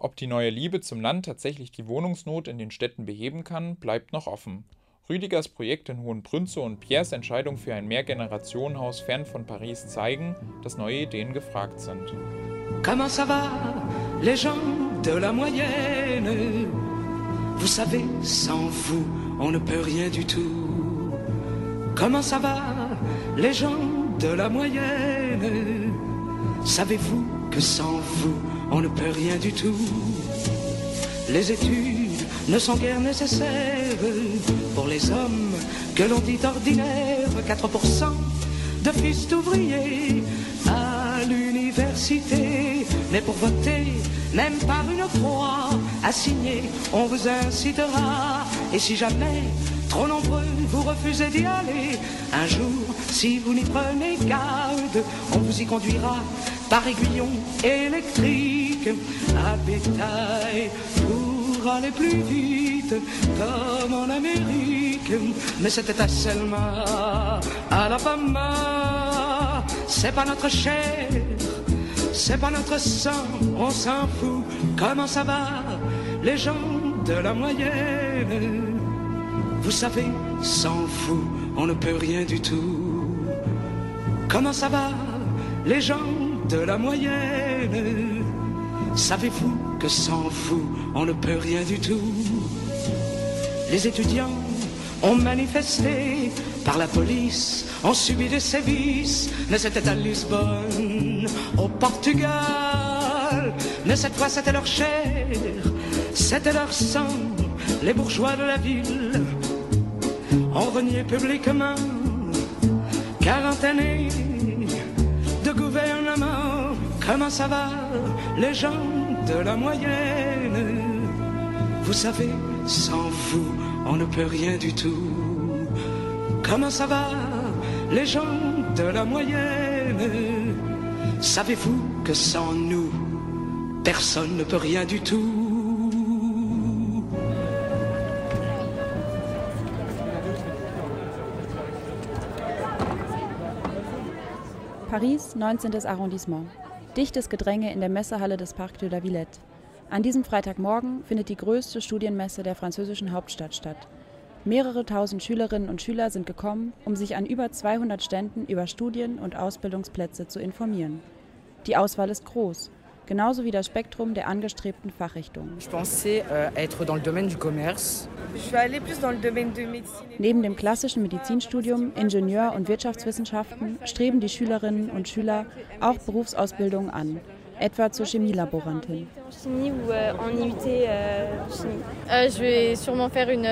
Ob die neue Liebe zum Land tatsächlich die Wohnungsnot in den Städten beheben kann, bleibt noch offen. Rüdigers Projekt in Hohenprünzow und Pierres Entscheidung für ein Mehrgenerationenhaus fern von Paris zeigen, dass neue Ideen gefragt sind. Comment ça va, les gens de la moyenne? Vous savez, sans vous, on ne peut rien du tout. Comment ça va, les gens de la moyenne? Savez-vous que sans vous, on ne peut rien du tout. Les études ne sont guère nécessaires pour les hommes que l'on dit ordinaires. 4% de fils d'ouvriers à l'université. Mais pour voter, même par une croix assignée, on vous incitera. Et si jamais trop nombreux vous refusez d'y aller, un jour, si vous n'y prenez garde, on vous y conduira par aiguillon électrique bétail pour aller plus vite comme en Amérique. Mais c'était à Selma, à la Fama, c'est pas notre chair, c'est pas notre sang, on s'en fout. Comment ça va, les gens de la moyenne? Vous savez, sans vous, on ne peut rien du tout. Comment ça va, les gens de la moyenne? Savez-vous que sans vous, on ne peut rien du tout? Les étudiants ont manifesté par la police, ont subi des sévices, mais c'était à Lisbonne, au Portugal. Mais cette fois c'était leur chair, c'était leur sang, les bourgeois de la ville ont renié publiquement quarantaine de gouvernement. Comment ça va, les gens de la moyenne Vous savez, sans vous, on ne peut rien du tout. Comment ça va, les gens de la moyenne? Savez-vous que sans nous, personne ne peut rien du tout? Paris, 19. Arrondissement. Dichtes Gedränge in der Messehalle des Parc de la Villette. An diesem Freitagmorgen findet die größte Studienmesse der französischen Hauptstadt statt. Mehrere tausend Schülerinnen und Schüler sind gekommen, um sich an über 200 Ständen über Studien- und Ausbildungsplätze zu informieren. Die Auswahl ist groß. Genauso wie das Spektrum der angestrebten Fachrichtungen. Neben dem klassischen Medizinstudium, Ingenieur- und Wirtschaftswissenschaften streben die Schülerinnen und Schüler auch Berufsausbildungen an, etwa zur Chemielaborantin. Chemie ou en IUT Chemie. Je vais sûrement faire une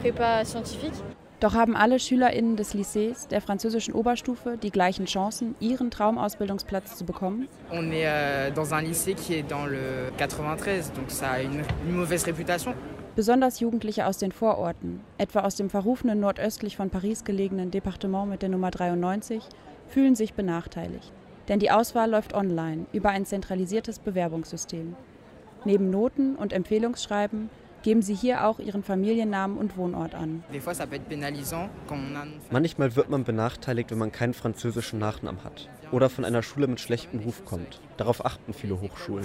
prépa scientifique. Doch haben alle SchülerInnen des Lycées der französischen Oberstufe die gleichen Chancen, ihren Traumausbildungsplatz zu bekommen? On est euh, dans un lycée qui est dans le 93, donc ça a une, une mauvaise réputation. Besonders Jugendliche aus den Vororten, etwa aus dem verrufenen nordöstlich von Paris gelegenen Departement mit der Nummer 93, fühlen sich benachteiligt. Denn die Auswahl läuft online über ein zentralisiertes Bewerbungssystem. Neben Noten und Empfehlungsschreiben geben sie hier auch ihren Familiennamen und Wohnort an. Manchmal wird man benachteiligt, wenn man keinen französischen Nachnamen hat oder von einer Schule mit schlechtem Ruf kommt. Darauf achten viele Hochschulen.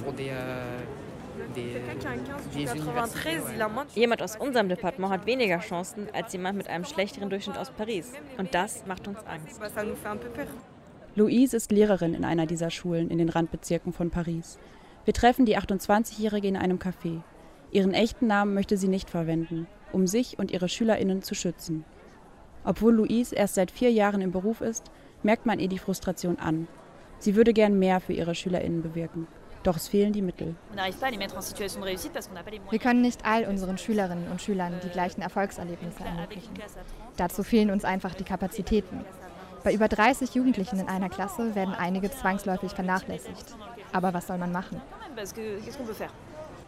Jemand aus unserem Departement hat weniger Chancen als jemand mit einem schlechteren Durchschnitt aus Paris. Und das macht uns Angst. Louise ist Lehrerin in einer dieser Schulen in den Randbezirken von Paris. Wir treffen die 28-Jährige in einem Café. Ihren echten Namen möchte sie nicht verwenden, um sich und ihre SchülerInnen zu schützen. Obwohl Louise erst seit vier Jahren im Beruf ist, merkt man ihr die Frustration an. Sie würde gern mehr für ihre SchülerInnen bewirken. Doch es fehlen die Mittel. Wir können nicht all unseren Schülerinnen und Schülern die gleichen Erfolgserlebnisse ermöglichen. Dazu fehlen uns einfach die Kapazitäten. Bei über 30 Jugendlichen in einer Klasse werden einige zwangsläufig vernachlässigt. Aber was soll man machen?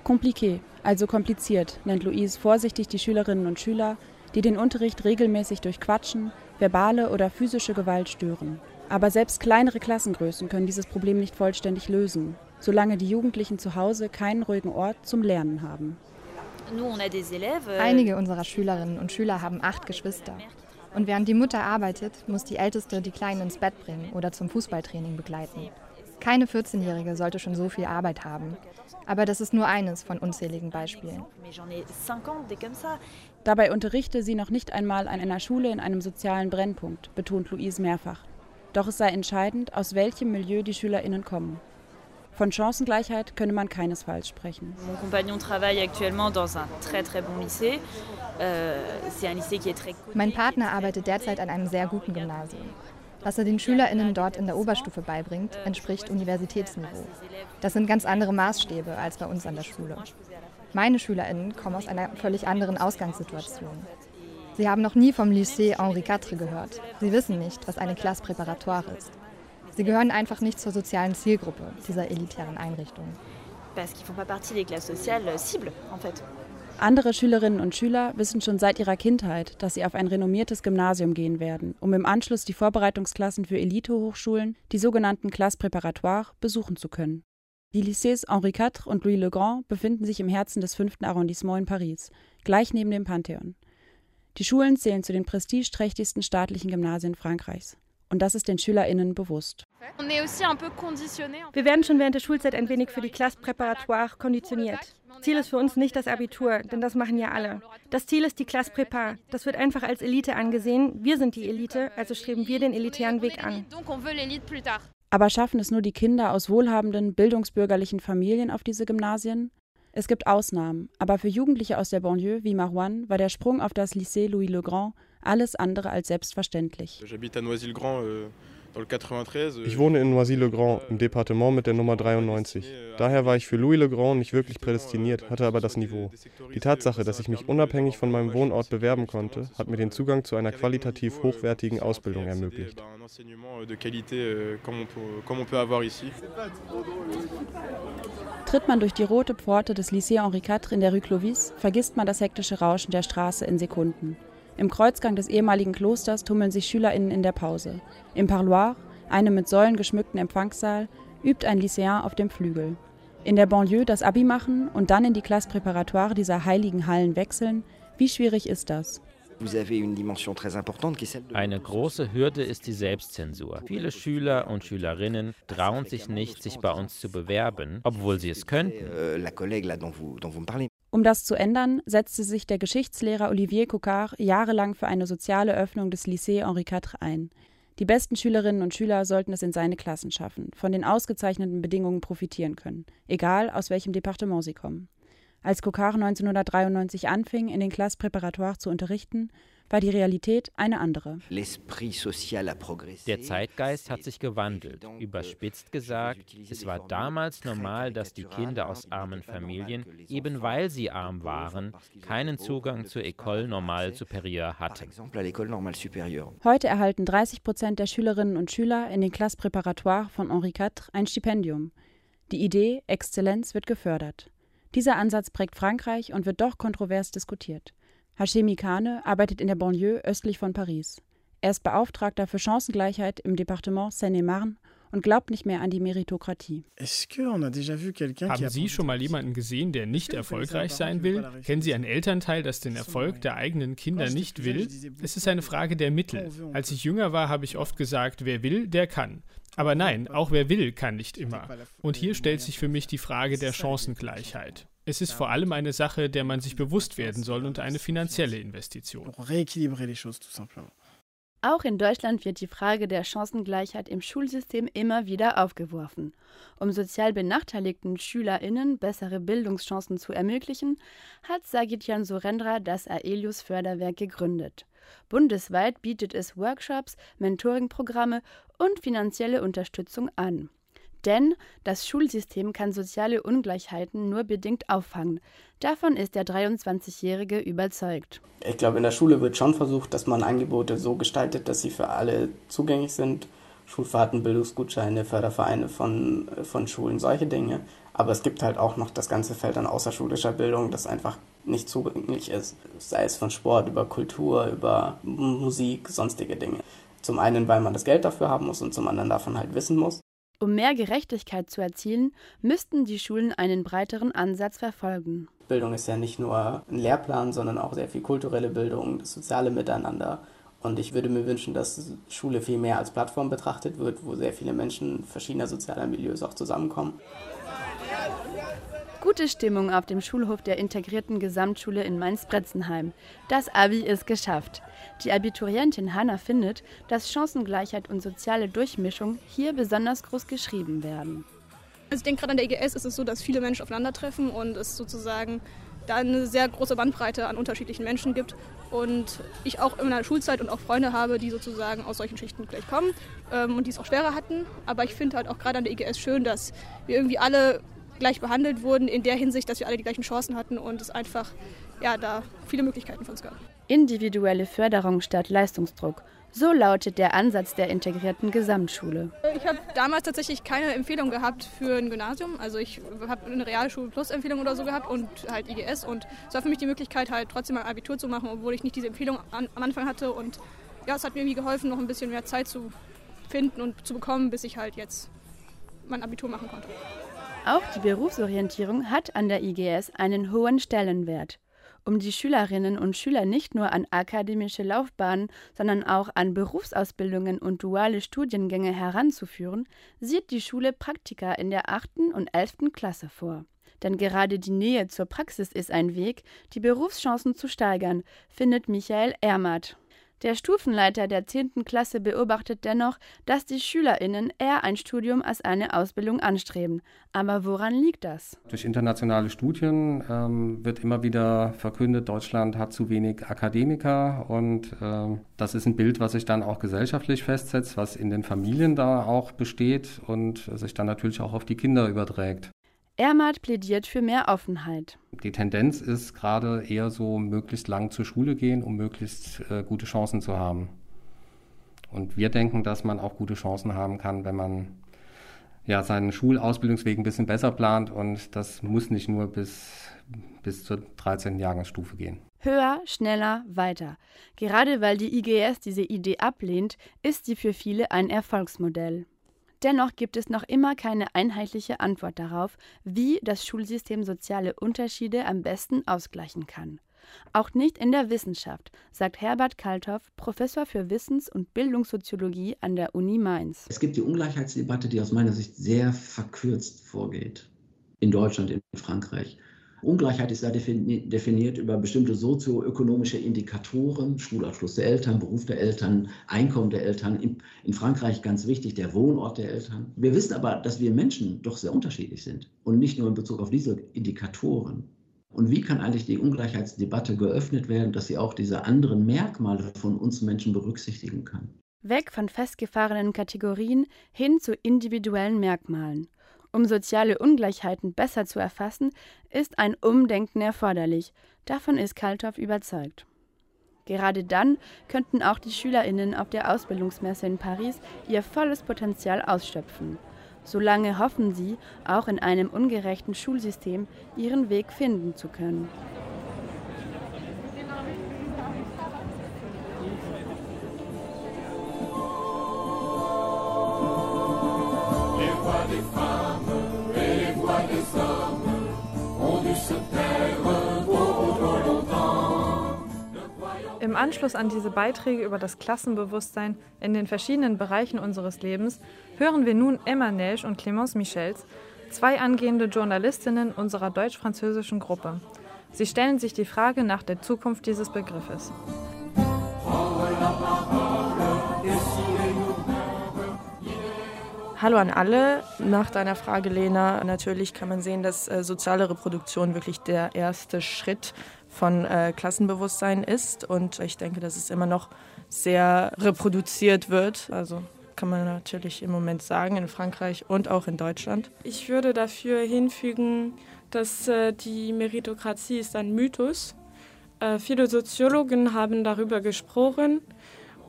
Compliqué, also kompliziert, nennt Louise vorsichtig die Schülerinnen und Schüler, die den Unterricht regelmäßig durch Quatschen, verbale oder physische Gewalt stören. Aber selbst kleinere Klassengrößen können dieses Problem nicht vollständig lösen, solange die Jugendlichen zu Hause keinen ruhigen Ort zum Lernen haben. Euh, Einige unserer Schülerinnen und Schüler haben acht Geschwister. Und während die Mutter arbeitet, muss die Älteste die Kleinen ins Bett bringen oder zum Fußballtraining begleiten. Keine 14-Jährige sollte schon so viel Arbeit haben. Aber das ist nur eines von unzähligen Beispielen. Dabei unterrichte sie noch nicht einmal an einer Schule in einem sozialen Brennpunkt, betont Louise mehrfach. Doch es sei entscheidend, aus welchem Milieu die SchülerInnen kommen. Von Chancengleichheit könne man keinesfalls sprechen. Euh, mein Partner arbeitet derzeit an einem sehr guten Gymnasium. Was er den SchülerInnen dort in der Oberstufe beibringt, entspricht Universitätsniveau. Das sind ganz andere Maßstäbe als bei uns an der Schule. Meine SchülerInnen kommen aus einer völlig anderen Ausgangssituation. Sie haben noch nie vom Lycée Henri IV gehört. Sie wissen nicht, was eine Classe préparatoire ist. Sie gehören einfach nicht zur sozialen Zielgruppe dieser elitären Einrichtung. Parce qu'ils font pas partie des classes sociales cibles, en fait. Andere Schülerinnen und Schüler wissen schon seit ihrer Kindheit, dass sie auf ein renommiertes Gymnasium gehen werden, um im Anschluss die Vorbereitungsklassen für Elitehochschulen, die sogenannten Classes préparatoires, besuchen zu können. Die Lycées Henri IV und Louis le Grand befinden sich im Herzen des 5. Arrondissements in Paris, gleich neben dem Pantheon. Die Schulen zählen zu den prestigeträchtigsten staatlichen Gymnasien Frankreichs. Und das ist den SchülerInnen bewusst. Wir werden schon während der Schulzeit ein wenig für die Classe Préparatoire konditioniert. Ziel ist für uns nicht das Abitur, denn das machen ja alle. Das Ziel ist die Classe Prépa. Das wird einfach als Elite angesehen. Wir sind die Elite, also streben wir den elitären Weg an. Aber schaffen es nur die Kinder aus wohlhabenden, bildungsbürgerlichen Familien auf diese Gymnasien? Es gibt Ausnahmen, aber für Jugendliche aus der Banlieue wie Marouane war der Sprung auf das Lycée Louis le Grand alles andere als selbstverständlich. Ich wohne in Noisy-le-Grand im Departement mit der Nummer 93. Daher war ich für Louis le Grand nicht wirklich prädestiniert, hatte aber das Niveau. Die Tatsache, dass ich mich unabhängig von meinem Wohnort bewerben konnte, hat mir den Zugang zu einer qualitativ hochwertigen Ausbildung ermöglicht. Tritt man durch die rote Pforte des Lycée Henri IV in der Rue Clovis, vergisst man das hektische Rauschen der Straße in Sekunden. Im Kreuzgang des ehemaligen Klosters tummeln sich SchülerInnen in der Pause. Im Parloir, einem mit Säulen geschmückten Empfangssaal, übt ein Lycéen auf dem Flügel. In der Banlieue das Abi machen und dann in die Classe préparatoire dieser heiligen Hallen wechseln, wie schwierig ist das? Eine große Hürde ist die Selbstzensur. Viele Schüler und Schülerinnen trauen sich nicht, sich bei uns zu bewerben, obwohl sie es könnten. Um das zu ändern, setzte sich der Geschichtslehrer Olivier Cocard jahrelang für eine soziale Öffnung des Lycée Henri IV ein. Die besten Schülerinnen und Schüler sollten es in seine Klassen schaffen, von den ausgezeichneten Bedingungen profitieren können, egal aus welchem Departement sie kommen. Als Kokar 1993 anfing, in den Classes Préparatoires zu unterrichten, war die Realität eine andere. Der Zeitgeist hat sich gewandelt. Überspitzt gesagt, es war damals normal, dass die Kinder aus armen Familien, eben weil sie arm waren, keinen Zugang zur École Normale Supérieure hatten. Heute erhalten 30 Prozent der Schülerinnen und Schüler in den Classes Préparatoires von Henri IV ein Stipendium. Die Idee Exzellenz wird gefördert. Dieser Ansatz prägt Frankreich und wird doch kontrovers diskutiert. Hashemi Kane arbeitet in der Banlieue östlich von Paris. Er ist Beauftragter für Chancengleichheit im Departement Seine-et-Marne und glaubt nicht mehr an die Meritokratie. Haben Sie schon mal jemanden gesehen, der nicht erfolgreich sein will? Kennen Sie einen Elternteil, das den Erfolg der eigenen Kinder nicht will? Es ist eine Frage der Mittel. Als ich jünger war, habe ich oft gesagt, wer will, der kann. Aber nein, auch wer will, kann nicht immer. Und hier stellt sich für mich die Frage der Chancengleichheit. Es ist vor allem eine Sache, der man sich bewusst werden soll und eine finanzielle Investition. Auch in Deutschland wird die Frage der Chancengleichheit im Schulsystem immer wieder aufgeworfen. Um sozial benachteiligten SchülerInnen bessere Bildungschancen zu ermöglichen, hat Sagitjan Surendra das Aelius Förderwerk gegründet. Bundesweit bietet es Workshops, Mentoringprogramme und finanzielle Unterstützung an. Denn das Schulsystem kann soziale Ungleichheiten nur bedingt auffangen. Davon ist der 23-Jährige überzeugt. Ich glaube, in der Schule wird schon versucht, dass man Angebote so gestaltet, dass sie für alle zugänglich sind. Schulfahrten, Bildungsgutscheine, Fördervereine von, von Schulen, solche Dinge. Aber es gibt halt auch noch das ganze Feld an außerschulischer Bildung, das einfach nicht zugänglich ist. Sei es von Sport über Kultur, über Musik, sonstige Dinge. Zum einen, weil man das Geld dafür haben muss und zum anderen davon halt wissen muss. Um mehr Gerechtigkeit zu erzielen, müssten die Schulen einen breiteren Ansatz verfolgen. Bildung ist ja nicht nur ein Lehrplan, sondern auch sehr viel kulturelle Bildung, das soziale Miteinander. Und ich würde mir wünschen, dass Schule viel mehr als Plattform betrachtet wird, wo sehr viele Menschen verschiedener sozialer Milieus auch zusammenkommen. Gute Stimmung auf dem Schulhof der integrierten Gesamtschule in Mainz-Bretzenheim. Das Abi ist geschafft. Die Abiturientin Hanna findet, dass Chancengleichheit und soziale Durchmischung hier besonders groß geschrieben werden. Also ich denke, gerade an der EGS ist es so, dass viele Menschen aufeinandertreffen und es sozusagen da eine sehr große Bandbreite an unterschiedlichen Menschen gibt. Und ich auch in meiner Schulzeit und auch Freunde habe, die sozusagen aus solchen Schichten gleich kommen ähm, und die es auch schwerer hatten. Aber ich finde halt auch gerade an der EGS schön, dass wir irgendwie alle gleich behandelt wurden, in der Hinsicht, dass wir alle die gleichen Chancen hatten und es einfach ja, da viele Möglichkeiten für uns gab. Individuelle Förderung statt Leistungsdruck. So lautet der Ansatz der integrierten Gesamtschule. Ich habe damals tatsächlich keine Empfehlung gehabt für ein Gymnasium. Also ich habe eine Realschule Plus Empfehlung oder so gehabt und halt IGS. Und es war für mich die Möglichkeit, halt trotzdem ein Abitur zu machen, obwohl ich nicht diese Empfehlung an, am Anfang hatte. Und ja, es hat mir irgendwie geholfen, noch ein bisschen mehr Zeit zu finden und zu bekommen, bis ich halt jetzt mein Abitur machen konnte. Auch die Berufsorientierung hat an der IGS einen hohen Stellenwert. Um die Schülerinnen und Schüler nicht nur an akademische Laufbahnen, sondern auch an Berufsausbildungen und duale Studiengänge heranzuführen, sieht die Schule Praktika in der 8. und 11. Klasse vor. Denn gerade die Nähe zur Praxis ist ein Weg, die Berufschancen zu steigern, findet Michael Ermert. Der Stufenleiter der 10. Klasse beobachtet dennoch, dass die SchülerInnen eher ein Studium als eine Ausbildung anstreben. Aber woran liegt das? Durch internationale Studien ähm, wird immer wieder verkündet, Deutschland hat zu wenig Akademiker und äh, das ist ein Bild, was sich dann auch gesellschaftlich festsetzt, was in den Familien da auch besteht und sich dann natürlich auch auf die Kinder überträgt. Ermert plädiert für mehr Offenheit. Die Tendenz ist gerade eher so, möglichst lang zur Schule gehen, um möglichst äh, gute Chancen zu haben. Und wir denken, dass man auch gute Chancen haben kann, wenn man ja, seinen Schulausbildungsweg ein bisschen besser plant und das muss nicht nur bis, bis zur 13. Jahrgangsstufe gehen. Höher, schneller, weiter. Gerade weil die IGS diese Idee ablehnt, ist sie für viele ein Erfolgsmodell. Dennoch gibt es noch immer keine einheitliche Antwort darauf, wie das Schulsystem soziale Unterschiede am besten ausgleichen kann. Auch nicht in der Wissenschaft, sagt Herbert Kalthoff, Professor für Wissens- und Bildungssoziologie an der Uni Mainz. Es gibt die Ungleichheitsdebatte, die aus meiner Sicht sehr verkürzt vorgeht. In Deutschland, in Frankreich. Ungleichheit ist ja definiert über bestimmte sozioökonomische Indikatoren, Schulabschluss der Eltern, Beruf der Eltern, Einkommen der Eltern. In Frankreich ganz wichtig der Wohnort der Eltern. Wir wissen aber, dass wir Menschen doch sehr unterschiedlich sind und nicht nur in Bezug auf diese Indikatoren. Und wie kann eigentlich die Ungleichheitsdebatte geöffnet werden, dass sie auch diese anderen Merkmale von uns Menschen berücksichtigen kann? Weg von festgefahrenen Kategorien hin zu individuellen Merkmalen. Um soziale Ungleichheiten besser zu erfassen, ist ein Umdenken erforderlich. Davon ist Kalthoff überzeugt. Gerade dann könnten auch die Schülerinnen auf der Ausbildungsmesse in Paris ihr volles Potenzial ausschöpfen. Solange hoffen sie, auch in einem ungerechten Schulsystem ihren Weg finden zu können. Im Anschluss an diese Beiträge über das Klassenbewusstsein in den verschiedenen Bereichen unseres Lebens hören wir nun Emma Nelsch und Clémence Michels, zwei angehende Journalistinnen unserer deutsch-französischen Gruppe. Sie stellen sich die Frage nach der Zukunft dieses Begriffes. Hallo an alle. Nach deiner Frage, Lena, natürlich kann man sehen, dass äh, soziale Reproduktion wirklich der erste Schritt von äh, Klassenbewusstsein ist. Und ich denke, dass es immer noch sehr reproduziert wird. Also kann man natürlich im Moment sagen, in Frankreich und auch in Deutschland. Ich würde dafür hinfügen, dass äh, die Meritokratie ist ein Mythos. Äh, viele Soziologen haben darüber gesprochen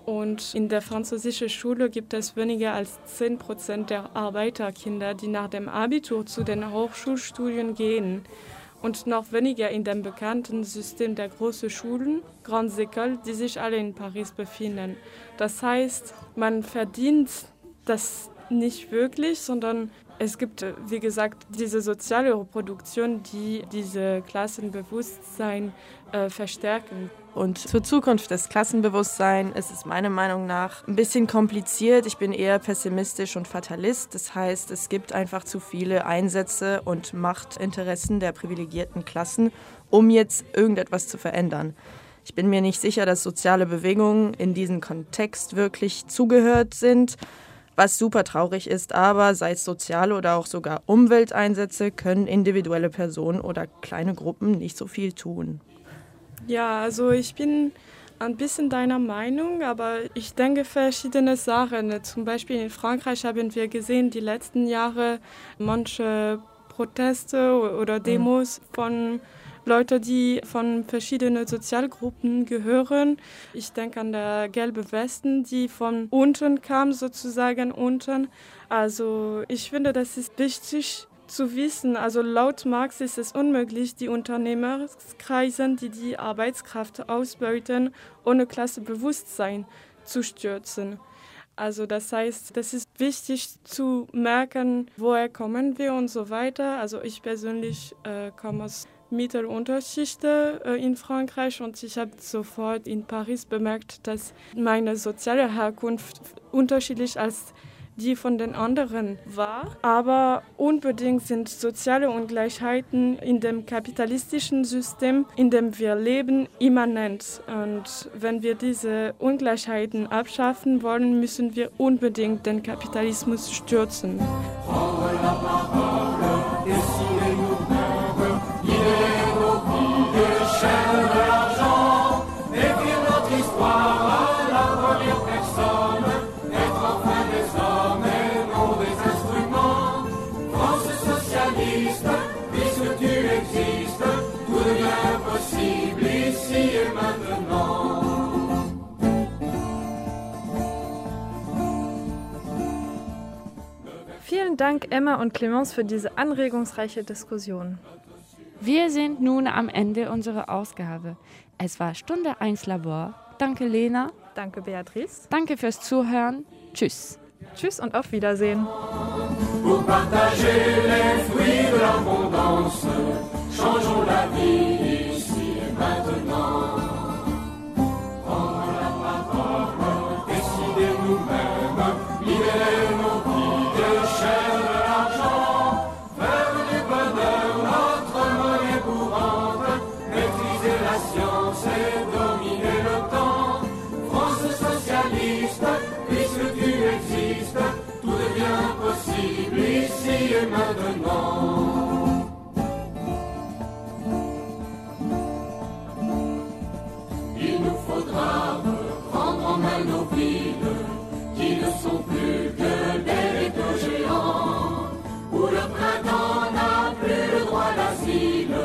und in der französischen Schule gibt es weniger als 10 Prozent der Arbeiterkinder, die nach dem Abitur zu den Hochschulstudien gehen. Und noch weniger in dem bekannten System der großen Schulen, Grandes Écoles, die sich alle in Paris befinden. Das heißt, man verdient das nicht wirklich, sondern es gibt, wie gesagt, diese soziale Reproduktion, die diese Klassenbewusstsein äh, verstärken. Und zur Zukunft des Klassenbewusstseins ist es meiner Meinung nach ein bisschen kompliziert. Ich bin eher pessimistisch und Fatalist. Das heißt, es gibt einfach zu viele Einsätze und Machtinteressen der privilegierten Klassen, um jetzt irgendetwas zu verändern. Ich bin mir nicht sicher, dass soziale Bewegungen in diesem Kontext wirklich zugehört sind, was super traurig ist, aber sei es soziale oder auch sogar Umwelteinsätze, können individuelle Personen oder kleine Gruppen nicht so viel tun. Ja, also ich bin ein bisschen deiner Meinung, aber ich denke verschiedene Sachen. Zum Beispiel in Frankreich haben wir gesehen, die letzten Jahre manche Proteste oder mhm. Demos von Leuten, die von verschiedenen Sozialgruppen gehören. Ich denke an der gelbe Westen, die von unten kam, sozusagen unten. Also ich finde, das ist wichtig, zu wissen. Also laut Marx ist es unmöglich, die Unternehmerkreise, die die Arbeitskraft ausbeuten, ohne Klassebewusstsein zu stürzen. Also das heißt, das ist wichtig zu merken, woher kommen wir und so weiter. Also ich persönlich äh, komme aus Mittelunterschichte äh, in Frankreich und ich habe sofort in Paris bemerkt, dass meine soziale Herkunft unterschiedlich als die von den anderen war. Aber unbedingt sind soziale Ungleichheiten in dem kapitalistischen System, in dem wir leben, immanent. Und wenn wir diese Ungleichheiten abschaffen wollen, müssen wir unbedingt den Kapitalismus stürzen. Vielen Dank, Emma und Clemence, für diese anregungsreiche Diskussion. Wir sind nun am Ende unserer Ausgabe. Es war Stunde 1 Labor. Danke, Lena. Danke, Beatrice. Danke fürs Zuhören. Tschüss. Tschüss und auf Wiedersehen. Changeons la vie ici et maintenant. de sont plus que des ghettos géants, où le printemps n'a plus le droit d'asile,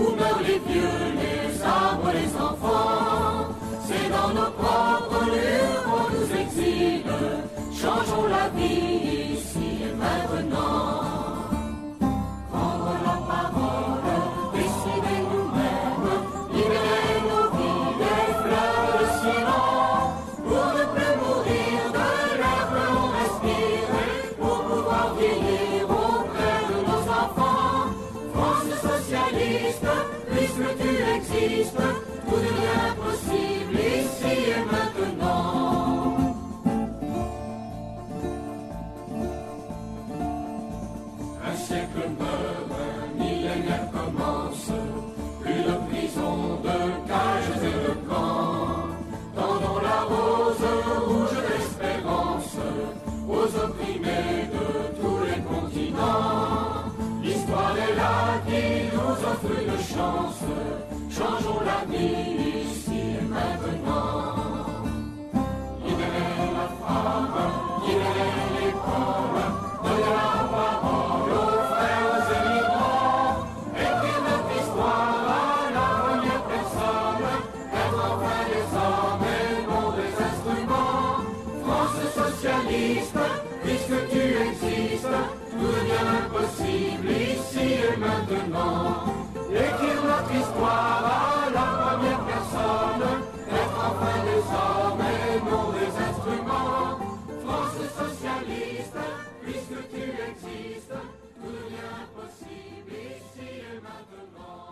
où meurent les vieux, les arbres, les enfants. C'est dans nos propres lieux qu'on nous exile, changeons la vie. de tous les continents. L'histoire est là qui nous offre une chance. Changeons la vie ici et maintenant. Libérez la femme, libérez les corps de la Jamais non les instruments. France socialiste, puisque tu existes, tout est possible ici et maintenant.